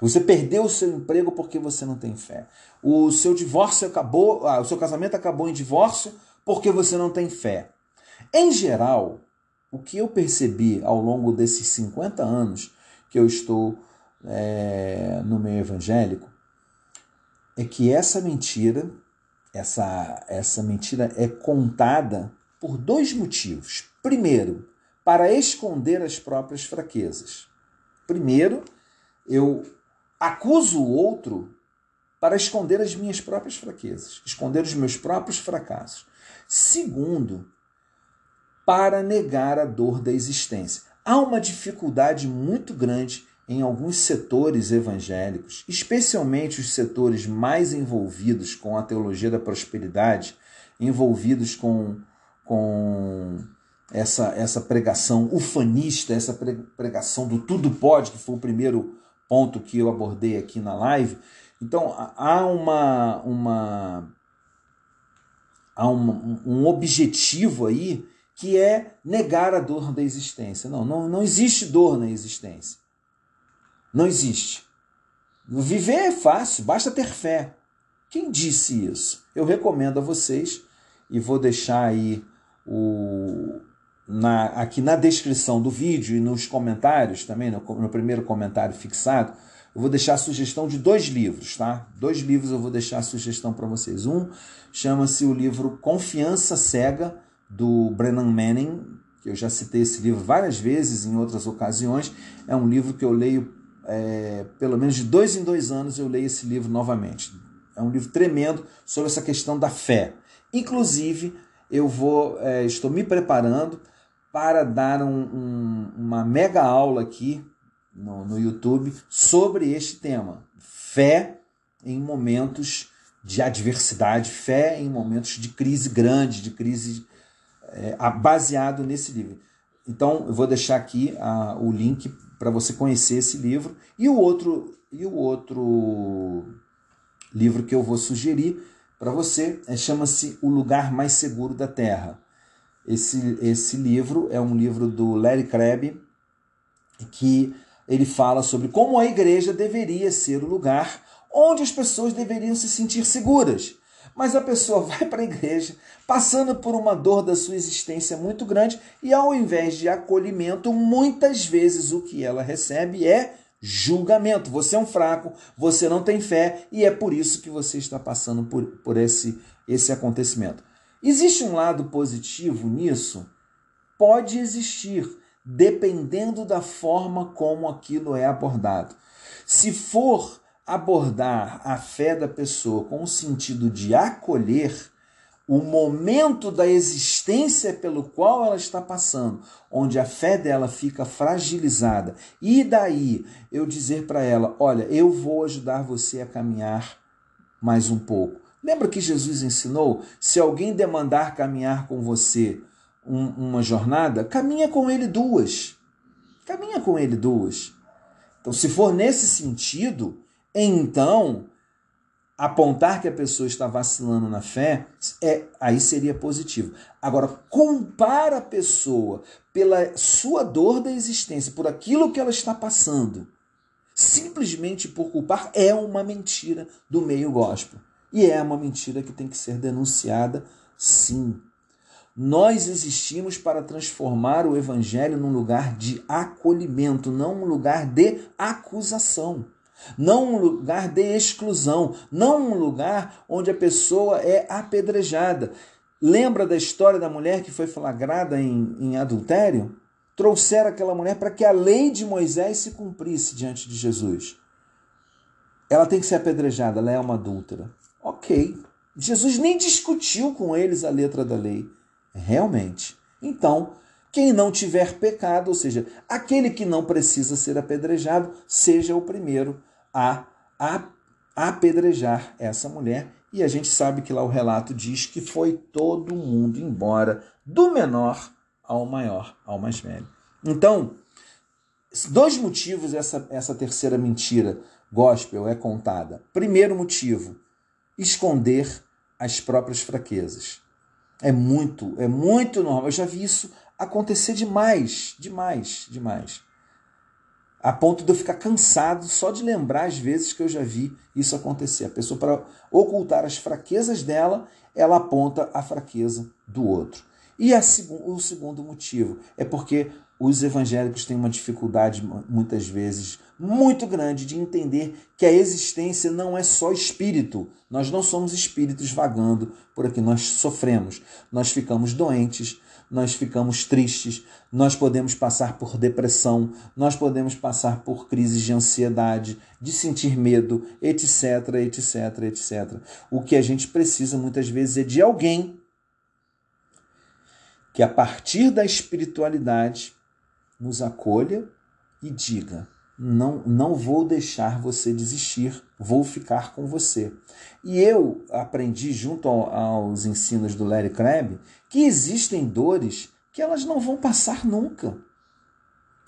S1: Você perdeu o seu emprego porque você não tem fé. O seu divórcio acabou, ah, o seu casamento acabou em divórcio porque você não tem fé. Em geral, o que eu percebi ao longo desses 50 anos que eu estou é, no meio evangélico é que essa mentira, essa, essa mentira é contada
S2: por dois motivos. Primeiro, para esconder as próprias fraquezas. Primeiro, eu acuso o outro para esconder as minhas próprias fraquezas, esconder os meus próprios fracassos. Segundo, para negar a dor da existência. Há uma dificuldade muito grande em alguns setores evangélicos, especialmente os setores mais envolvidos com a teologia da prosperidade, envolvidos com, com essa, essa pregação ufanista, essa pregação do tudo pode, que foi o primeiro ponto que eu abordei aqui na live. Então há uma, uma há um, um objetivo aí que é negar a dor da existência. Não, não, não existe dor na existência. Não existe. Viver é fácil, basta ter fé. Quem disse isso? Eu recomendo a vocês e vou deixar aí o, na, aqui na descrição do vídeo e nos comentários também, no, no primeiro comentário fixado, eu vou deixar a sugestão de dois livros, tá? Dois livros eu vou deixar a sugestão para vocês. Um chama-se o livro Confiança Cega, do Brennan Manning, que eu já citei esse livro várias vezes em outras ocasiões. É um livro que eu leio é, pelo menos de dois em dois anos eu leio esse livro novamente. É um livro tremendo sobre essa questão da fé. Inclusive, eu vou, é, estou me preparando para dar um, um, uma mega aula aqui no, no YouTube sobre este tema: fé em momentos de adversidade, fé em momentos de crise grande, de crise é, baseado nesse livro. Então, eu vou deixar aqui a, o link para você conhecer esse livro. E o outro, e o outro livro que eu vou sugerir para você é, chama-se O Lugar Mais Seguro da Terra. Esse, esse livro é um livro do Larry Crabb, que ele fala sobre como a igreja deveria ser o lugar onde as pessoas deveriam se sentir seguras. Mas a pessoa vai para a igreja passando por uma dor da sua existência muito grande e ao invés de acolhimento, muitas vezes o que ela recebe é julgamento. Você é um fraco, você não tem fé e é por isso que você está passando por, por esse, esse acontecimento. Existe um lado positivo nisso? Pode existir, dependendo da forma como aquilo é abordado. Se for abordar a fé da pessoa com o sentido de acolher o momento da existência pelo qual ela está passando, onde a fé dela fica fragilizada, e daí eu dizer para ela: Olha, eu vou ajudar você a caminhar mais um pouco. Lembra que Jesus ensinou? Se alguém demandar caminhar com você um, uma jornada, caminha com ele duas. Caminha com ele duas. Então, se for nesse sentido, então apontar que a pessoa está vacilando na fé, é aí seria positivo. Agora, culpar a pessoa pela sua dor da existência, por aquilo que ela está passando, simplesmente por culpar, é uma mentira do meio gospel. E é uma mentira que tem que ser denunciada, sim. Nós existimos para transformar o evangelho num lugar de acolhimento, não um lugar de acusação não um lugar de exclusão, não um lugar onde a pessoa é apedrejada. Lembra da história da mulher que foi flagrada em, em adultério? Trouxeram aquela mulher para que a lei de Moisés se cumprisse diante de Jesus. Ela tem que ser apedrejada, ela é uma adúltera. Ok. Jesus nem discutiu com eles a letra da lei. Realmente. Então, quem não tiver pecado, ou seja, aquele que não precisa ser apedrejado, seja o primeiro a, apedrejar essa mulher. E a gente sabe que lá o relato diz que foi todo mundo embora, do menor ao maior, ao mais velho. Então, dois motivos essa, essa terceira mentira gospel é contada. Primeiro motivo, esconder as próprias fraquezas. É muito, é muito normal. Eu já vi isso acontecer demais, demais, demais a ponto de eu ficar cansado só de lembrar as vezes que eu já vi isso acontecer. A pessoa, para ocultar as fraquezas dela, ela aponta a fraqueza do outro. E a, o segundo motivo é porque os evangélicos têm uma dificuldade, muitas vezes, muito grande de entender que a existência não é só espírito. Nós não somos espíritos vagando por aqui, nós sofremos, nós ficamos doentes, nós ficamos tristes, nós podemos passar por depressão, nós podemos passar por crises de ansiedade, de sentir medo, etc, etc, etc. O que a gente precisa muitas vezes é de alguém que a partir da espiritualidade nos acolha e diga: não, não vou deixar você desistir, vou ficar com você. E eu aprendi, junto ao, aos ensinos do Larry Crabb, que existem dores que elas não vão passar nunca.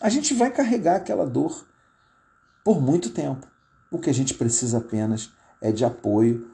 S2: A gente vai carregar aquela dor por muito tempo. O que a gente precisa apenas é de apoio,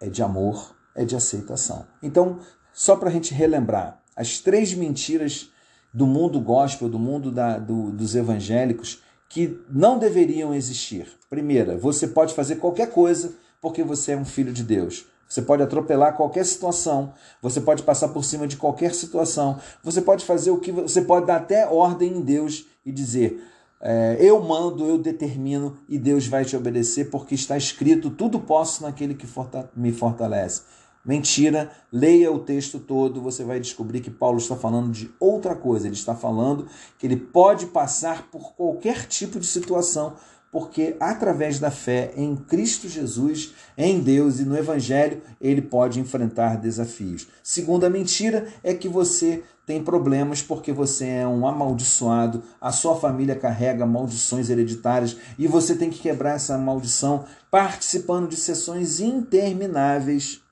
S2: é de amor, é de aceitação. Então, só para a gente relembrar, as três mentiras do mundo gospel, do mundo da, do, dos evangélicos, que não deveriam existir. Primeira, você pode fazer qualquer coisa porque você é um filho de Deus. Você pode atropelar qualquer situação, você pode passar por cima de qualquer situação, você pode fazer o que você pode dar até ordem em Deus e dizer: é, Eu mando, eu determino e Deus vai te obedecer, porque está escrito: tudo posso naquele que me fortalece. Mentira, leia o texto todo, você vai descobrir que Paulo está falando de outra coisa. Ele está falando que ele pode passar por qualquer tipo de situação, porque através da fé em Cristo Jesus, em Deus e no Evangelho, ele pode enfrentar desafios. Segunda mentira é que você tem problemas porque você é um amaldiçoado, a sua família carrega maldições hereditárias e você tem que quebrar essa maldição participando de sessões intermináveis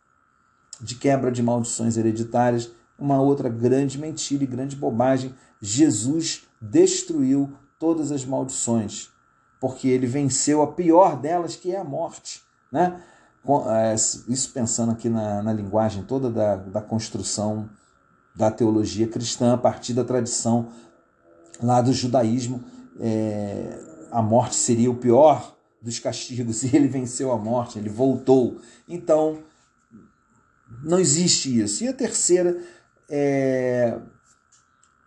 S2: de quebra de maldições hereditárias. Uma outra grande mentira e grande bobagem: Jesus destruiu todas as maldições, porque ele venceu a pior delas, que é a morte. Né? É, isso pensando aqui na, na linguagem toda da, da construção da teologia cristã, a partir da tradição lá do judaísmo, é, a morte seria o pior dos castigos e ele venceu a morte, ele voltou. Então, não existe isso. E a terceira é,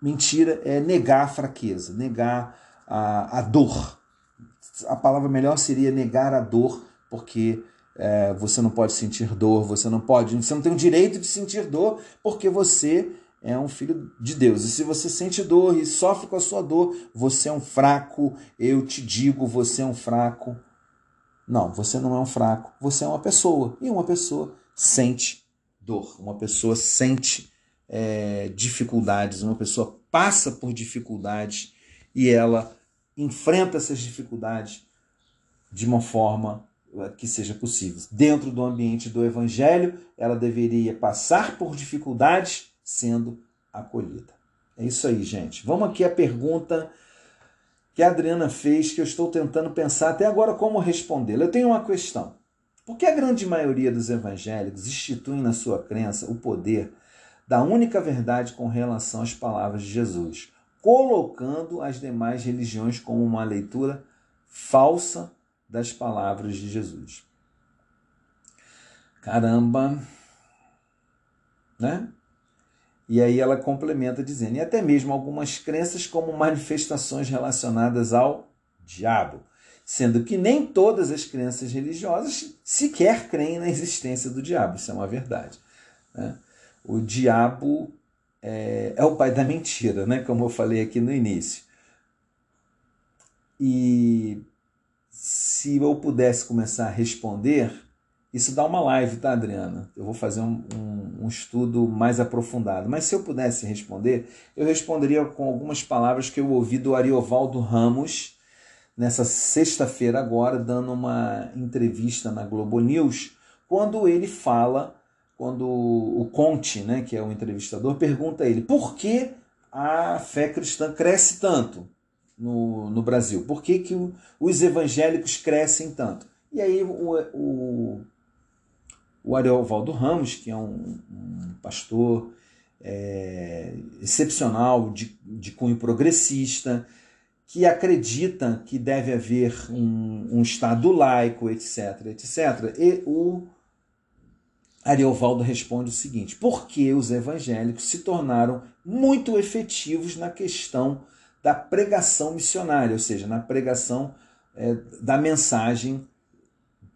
S2: mentira é negar a fraqueza, negar a, a dor. A palavra melhor seria negar a dor, porque é, você não pode sentir dor, você não pode, você não tem o direito de sentir dor, porque você é um filho de Deus. E se você sente dor e sofre com a sua dor, você é um fraco. Eu te digo, você é um fraco. Não, você não é um fraco, você é uma pessoa. E uma pessoa sente dor, uma pessoa sente é, dificuldades, uma pessoa passa por dificuldades e ela enfrenta essas dificuldades de uma forma é, que seja possível. Dentro do ambiente do evangelho, ela deveria passar por dificuldades sendo acolhida. É isso aí, gente. Vamos aqui à pergunta que a Adriana fez, que eu estou tentando pensar até agora como respondê-la. Eu tenho uma questão. Por que a grande maioria dos evangélicos institui na sua crença o poder da única verdade com relação às palavras de Jesus, colocando as demais religiões como uma leitura falsa das palavras de Jesus? Caramba! Né? E aí ela complementa dizendo: e até mesmo algumas crenças como manifestações relacionadas ao diabo sendo que nem todas as crenças religiosas sequer creem na existência do diabo. Isso é uma verdade. Né? O diabo é, é, o pai da mentira, né? como eu falei aqui no início. E se eu pudesse começar a responder, isso dá uma live, tá, Adriana? Eu vou fazer um, um, um, estudo mais aprofundado. Mas se eu pudesse responder, eu responderia com algumas palavras que eu ouvi do Ariovaldo Ramos, nessa sexta-feira agora, dando uma entrevista na Globo News, quando ele fala, quando o Conte, né, que é o entrevistador, pergunta a ele por que a fé cristã cresce tanto no, no Brasil? Por que, que os evangélicos crescem tanto? E aí o, o, o Ariovaldo Ramos, que é um, um pastor é, excepcional, de, de cunho progressista, que acreditam que deve haver um, um Estado laico, etc, etc. E o Ariovaldo responde o seguinte: porque os evangélicos se tornaram muito efetivos na questão da pregação missionária, ou seja, na pregação é, da mensagem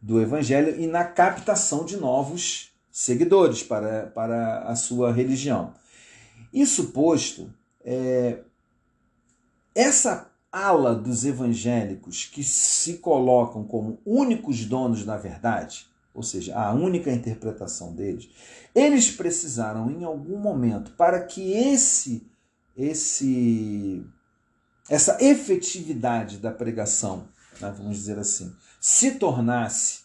S2: do Evangelho e na captação de novos seguidores para, para a sua religião. Isso posto, é, essa ala dos evangélicos que se colocam como únicos donos da verdade, ou seja, a única interpretação deles, eles precisaram em algum momento para que esse esse essa efetividade da pregação, né, vamos dizer assim, se tornasse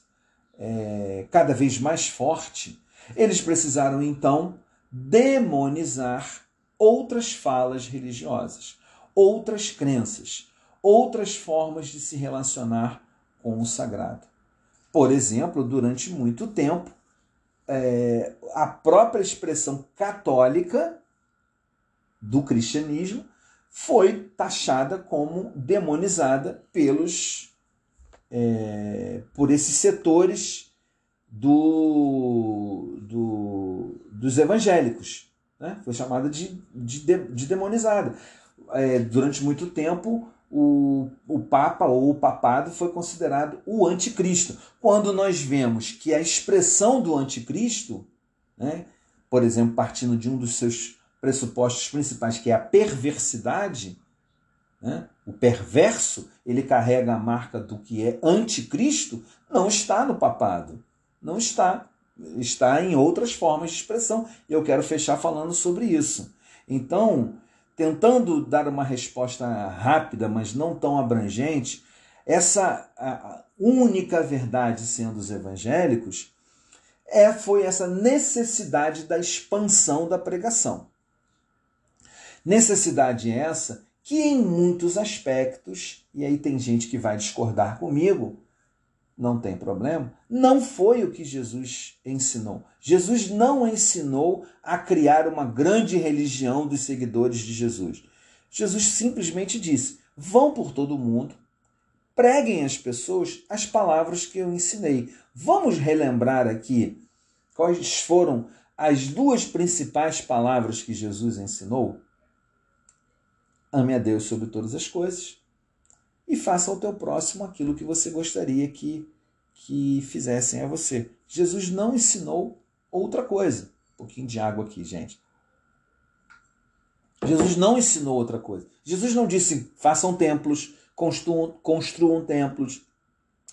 S2: é, cada vez mais forte, eles precisaram então demonizar outras falas religiosas, outras crenças, outras formas de se relacionar com o sagrado. Por exemplo, durante muito tempo, é, a própria expressão católica do cristianismo foi taxada como demonizada pelos é, por esses setores do, do, dos evangélicos. Né? Foi chamada de, de, de demonizada. É, durante muito tempo, o, o Papa ou o Papado foi considerado o anticristo. Quando nós vemos que a expressão do anticristo, né, por exemplo, partindo de um dos seus pressupostos principais, que é a perversidade, né? o perverso, ele carrega a marca do que é anticristo, não está no papado. Não está. Está em outras formas de expressão. E eu quero fechar falando sobre isso. Então, tentando dar uma resposta rápida, mas não tão abrangente, essa única verdade sendo os evangélicos é foi essa necessidade da expansão da pregação. Necessidade essa que, em muitos aspectos, e aí tem gente que vai discordar comigo, não tem problema, não foi o que Jesus ensinou. Jesus não ensinou a criar uma grande religião dos seguidores de Jesus. Jesus simplesmente disse: vão por todo mundo, preguem às pessoas as palavras que eu ensinei. Vamos relembrar aqui quais foram as duas principais palavras que Jesus ensinou? Ame a Deus sobre todas as coisas e faça ao teu próximo aquilo que você gostaria que, que fizessem a você. Jesus não ensinou outra coisa. Um pouquinho de água aqui, gente. Jesus não ensinou outra coisa. Jesus não disse façam templos, construam, construam templos,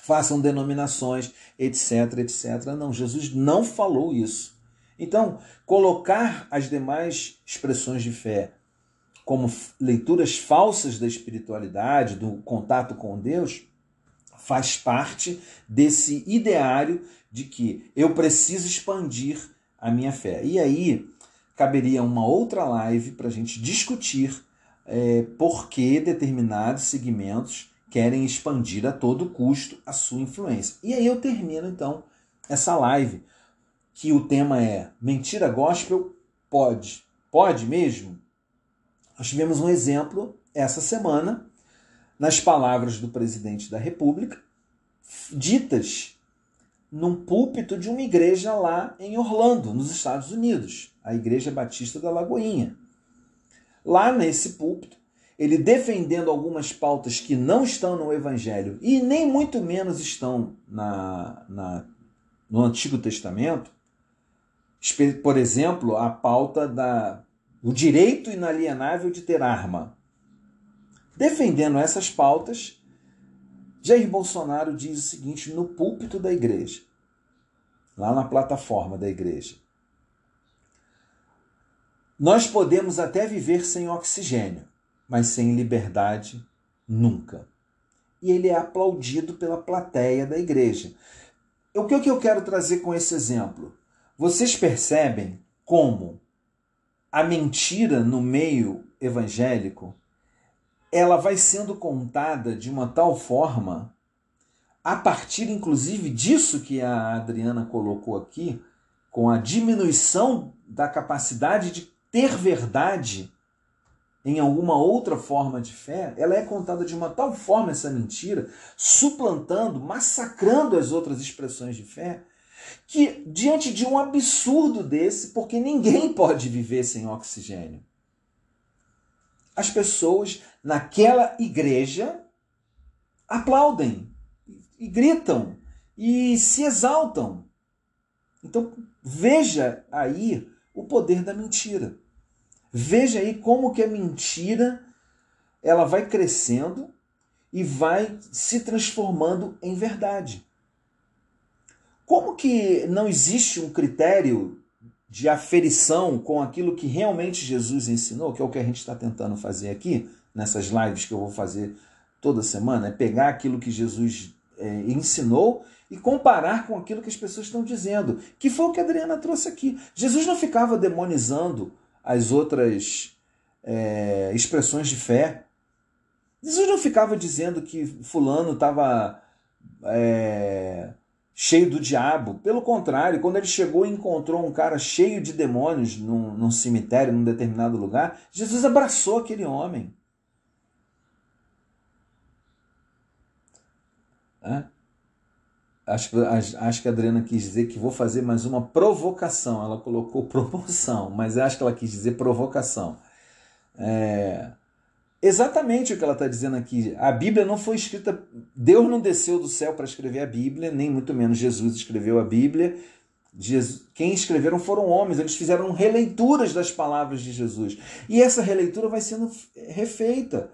S2: façam denominações, etc, etc. Não, Jesus não falou isso. Então, colocar as demais expressões de fé como leituras falsas da espiritualidade, do contato com Deus, faz parte desse ideário de que eu preciso expandir a minha fé. E aí caberia uma outra live para a gente discutir é, por que determinados segmentos querem expandir a todo custo a sua influência. E aí eu termino então essa live, que o tema é Mentira Gospel pode? Pode mesmo? Nós tivemos um exemplo essa semana, nas palavras do presidente da República, ditas num púlpito de uma igreja lá em Orlando, nos Estados Unidos, a Igreja Batista da Lagoinha. Lá nesse púlpito, ele defendendo algumas pautas que não estão no Evangelho e nem muito menos estão na, na no Antigo Testamento, por exemplo, a pauta da o direito inalienável de ter arma. Defendendo essas pautas, Jair Bolsonaro diz o seguinte no púlpito da igreja, lá na plataforma da igreja: Nós podemos até viver sem oxigênio, mas sem liberdade nunca. E ele é aplaudido pela plateia da igreja. O que eu quero trazer com esse exemplo? Vocês percebem como a mentira no meio evangélico ela vai sendo contada de uma tal forma, a partir inclusive disso que a Adriana colocou aqui, com a diminuição da capacidade de ter verdade em alguma outra forma de fé, ela é contada de uma tal forma essa mentira, suplantando, massacrando as outras expressões de fé, que diante de um absurdo desse, porque ninguém pode viver sem oxigênio. as pessoas naquela igreja aplaudem e gritam e se exaltam. Então veja aí o poder da mentira. Veja aí como que a mentira ela vai crescendo e vai se transformando em verdade. Como que não existe um critério de aferição com aquilo que realmente Jesus ensinou, que é o que a gente está tentando fazer aqui, nessas lives que eu vou fazer toda semana, é pegar aquilo que Jesus é, ensinou e comparar com aquilo que as pessoas estão dizendo, que foi o que a Adriana trouxe aqui. Jesus não ficava demonizando as outras é, expressões de fé. Jesus não ficava dizendo que fulano estava é, cheio do diabo. Pelo contrário, quando ele chegou e encontrou um cara cheio de demônios num, num cemitério, num determinado lugar, Jesus abraçou aquele homem. Acho, acho que a Adriana quis dizer que vou fazer mais uma provocação. Ela colocou promoção, mas acho que ela quis dizer provocação. É, exatamente o que ela está dizendo aqui. A Bíblia não foi escrita. Deus não desceu do céu para escrever a Bíblia, nem muito menos Jesus escreveu a Bíblia. Quem escreveram foram homens, eles fizeram releituras das palavras de Jesus. E essa releitura vai sendo refeita.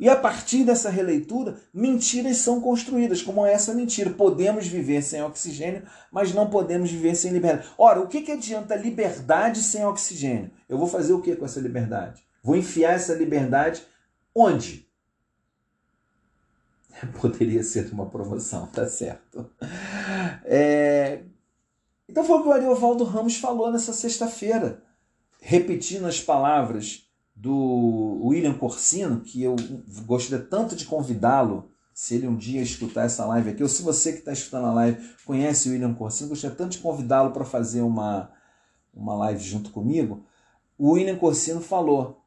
S2: E a partir dessa releitura, mentiras são construídas, como essa mentira. Podemos viver sem oxigênio, mas não podemos viver sem liberdade. Ora, o que, que adianta liberdade sem oxigênio? Eu vou fazer o que com essa liberdade? Vou enfiar essa liberdade onde? Poderia ser uma promoção, tá certo. É... Então foi o que o Ariovaldo Ramos falou nessa sexta-feira, repetindo as palavras do William Corsino, que eu gostaria tanto de convidá-lo, se ele um dia escutar essa live aqui, ou se você que está escutando a live conhece o William Corsino, gostaria tanto de convidá-lo para fazer uma, uma live junto comigo. O William Corsino falou,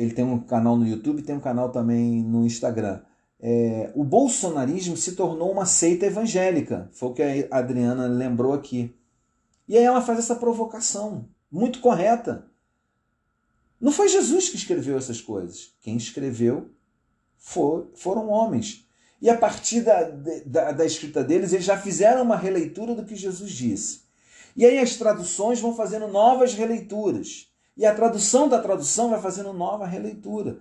S2: ele tem um canal no YouTube, tem um canal também no Instagram. É, o bolsonarismo se tornou uma seita evangélica, foi o que a Adriana lembrou aqui. E aí ela faz essa provocação, muito correta. Não foi Jesus que escreveu essas coisas. Quem escreveu for, foram homens. E a partir da, da, da escrita deles, eles já fizeram uma releitura do que Jesus disse. E aí as traduções vão fazendo novas releituras. E a tradução da tradução vai fazendo nova releitura.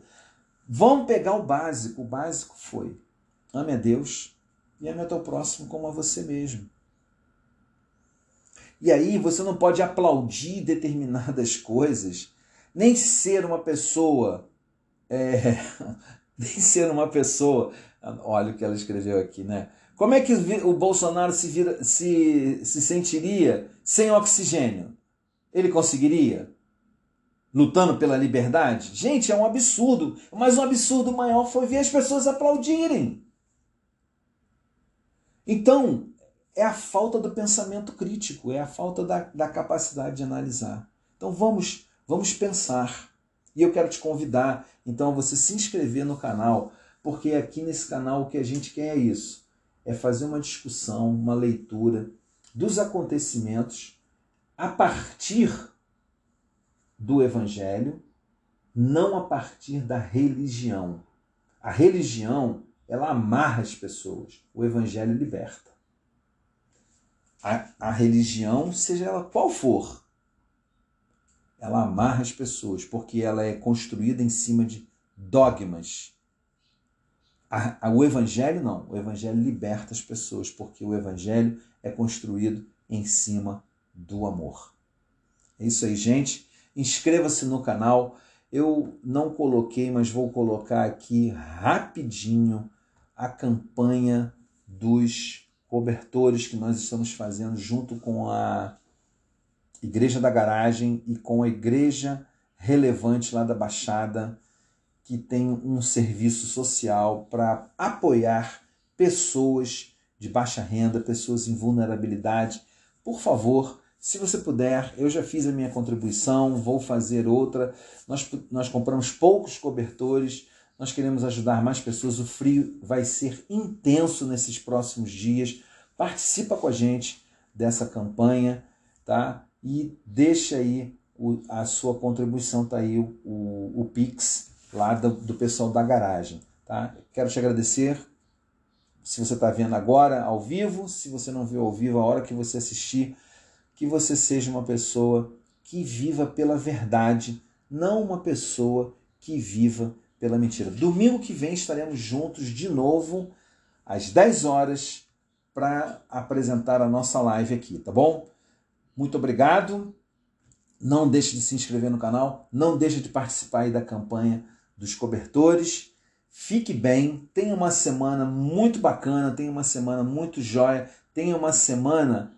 S2: Vamos pegar o básico. O básico foi: ame a Deus e ame ao teu próximo como a você mesmo. E aí você não pode aplaudir determinadas coisas nem ser uma pessoa, é, nem ser uma pessoa, olha o que ela escreveu aqui, né? Como é que o Bolsonaro se, vira, se, se sentiria sem oxigênio? Ele conseguiria? Lutando pela liberdade? Gente, é um absurdo. Mas um absurdo maior foi ver as pessoas aplaudirem. Então, é a falta do pensamento crítico, é a falta da, da capacidade de analisar. Então, vamos Vamos pensar. E eu quero te convidar então a você se inscrever no canal, porque aqui nesse canal o que a gente quer é isso: é fazer uma discussão, uma leitura dos acontecimentos a partir do evangelho, não a partir da religião. A religião, ela amarra as pessoas, o evangelho liberta. A, a religião, seja ela qual for, ela amarra as pessoas, porque ela é construída em cima de dogmas. A, a, o Evangelho não. O Evangelho liberta as pessoas, porque o Evangelho é construído em cima do amor. É isso aí, gente. Inscreva-se no canal. Eu não coloquei, mas vou colocar aqui rapidinho a campanha dos cobertores que nós estamos fazendo junto com a Igreja da Garagem e com a Igreja Relevante lá da Baixada, que tem um serviço social para apoiar pessoas de baixa renda, pessoas em vulnerabilidade. Por favor, se você puder, eu já fiz a minha contribuição, vou fazer outra. Nós, nós compramos poucos cobertores, nós queremos ajudar mais pessoas. O frio vai ser intenso nesses próximos dias. Participa com a gente dessa campanha, tá? e deixa aí o, a sua contribuição, tá aí o, o, o Pix lá do, do pessoal da garagem. Tá? Quero te agradecer se você está vendo agora ao vivo, se você não viu ao vivo, a hora que você assistir, que você seja uma pessoa que viva pela verdade, não uma pessoa que viva pela mentira. Domingo que vem estaremos juntos de novo às 10 horas para apresentar a nossa live aqui, tá bom? Muito obrigado. Não deixe de se inscrever no canal, não deixe de participar aí da campanha dos cobertores. Fique bem, tenha uma semana muito bacana, tenha uma semana muito jóia, tenha uma semana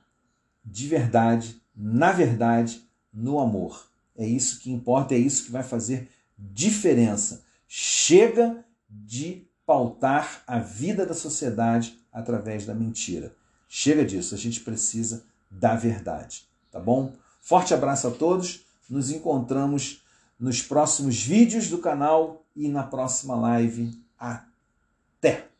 S2: de verdade, na verdade, no amor. É isso que importa, é isso que vai fazer diferença. Chega de pautar a vida da sociedade através da mentira. Chega disso, a gente precisa da verdade, tá bom? Forte abraço a todos, nos encontramos nos próximos vídeos do canal e na próxima live. Até!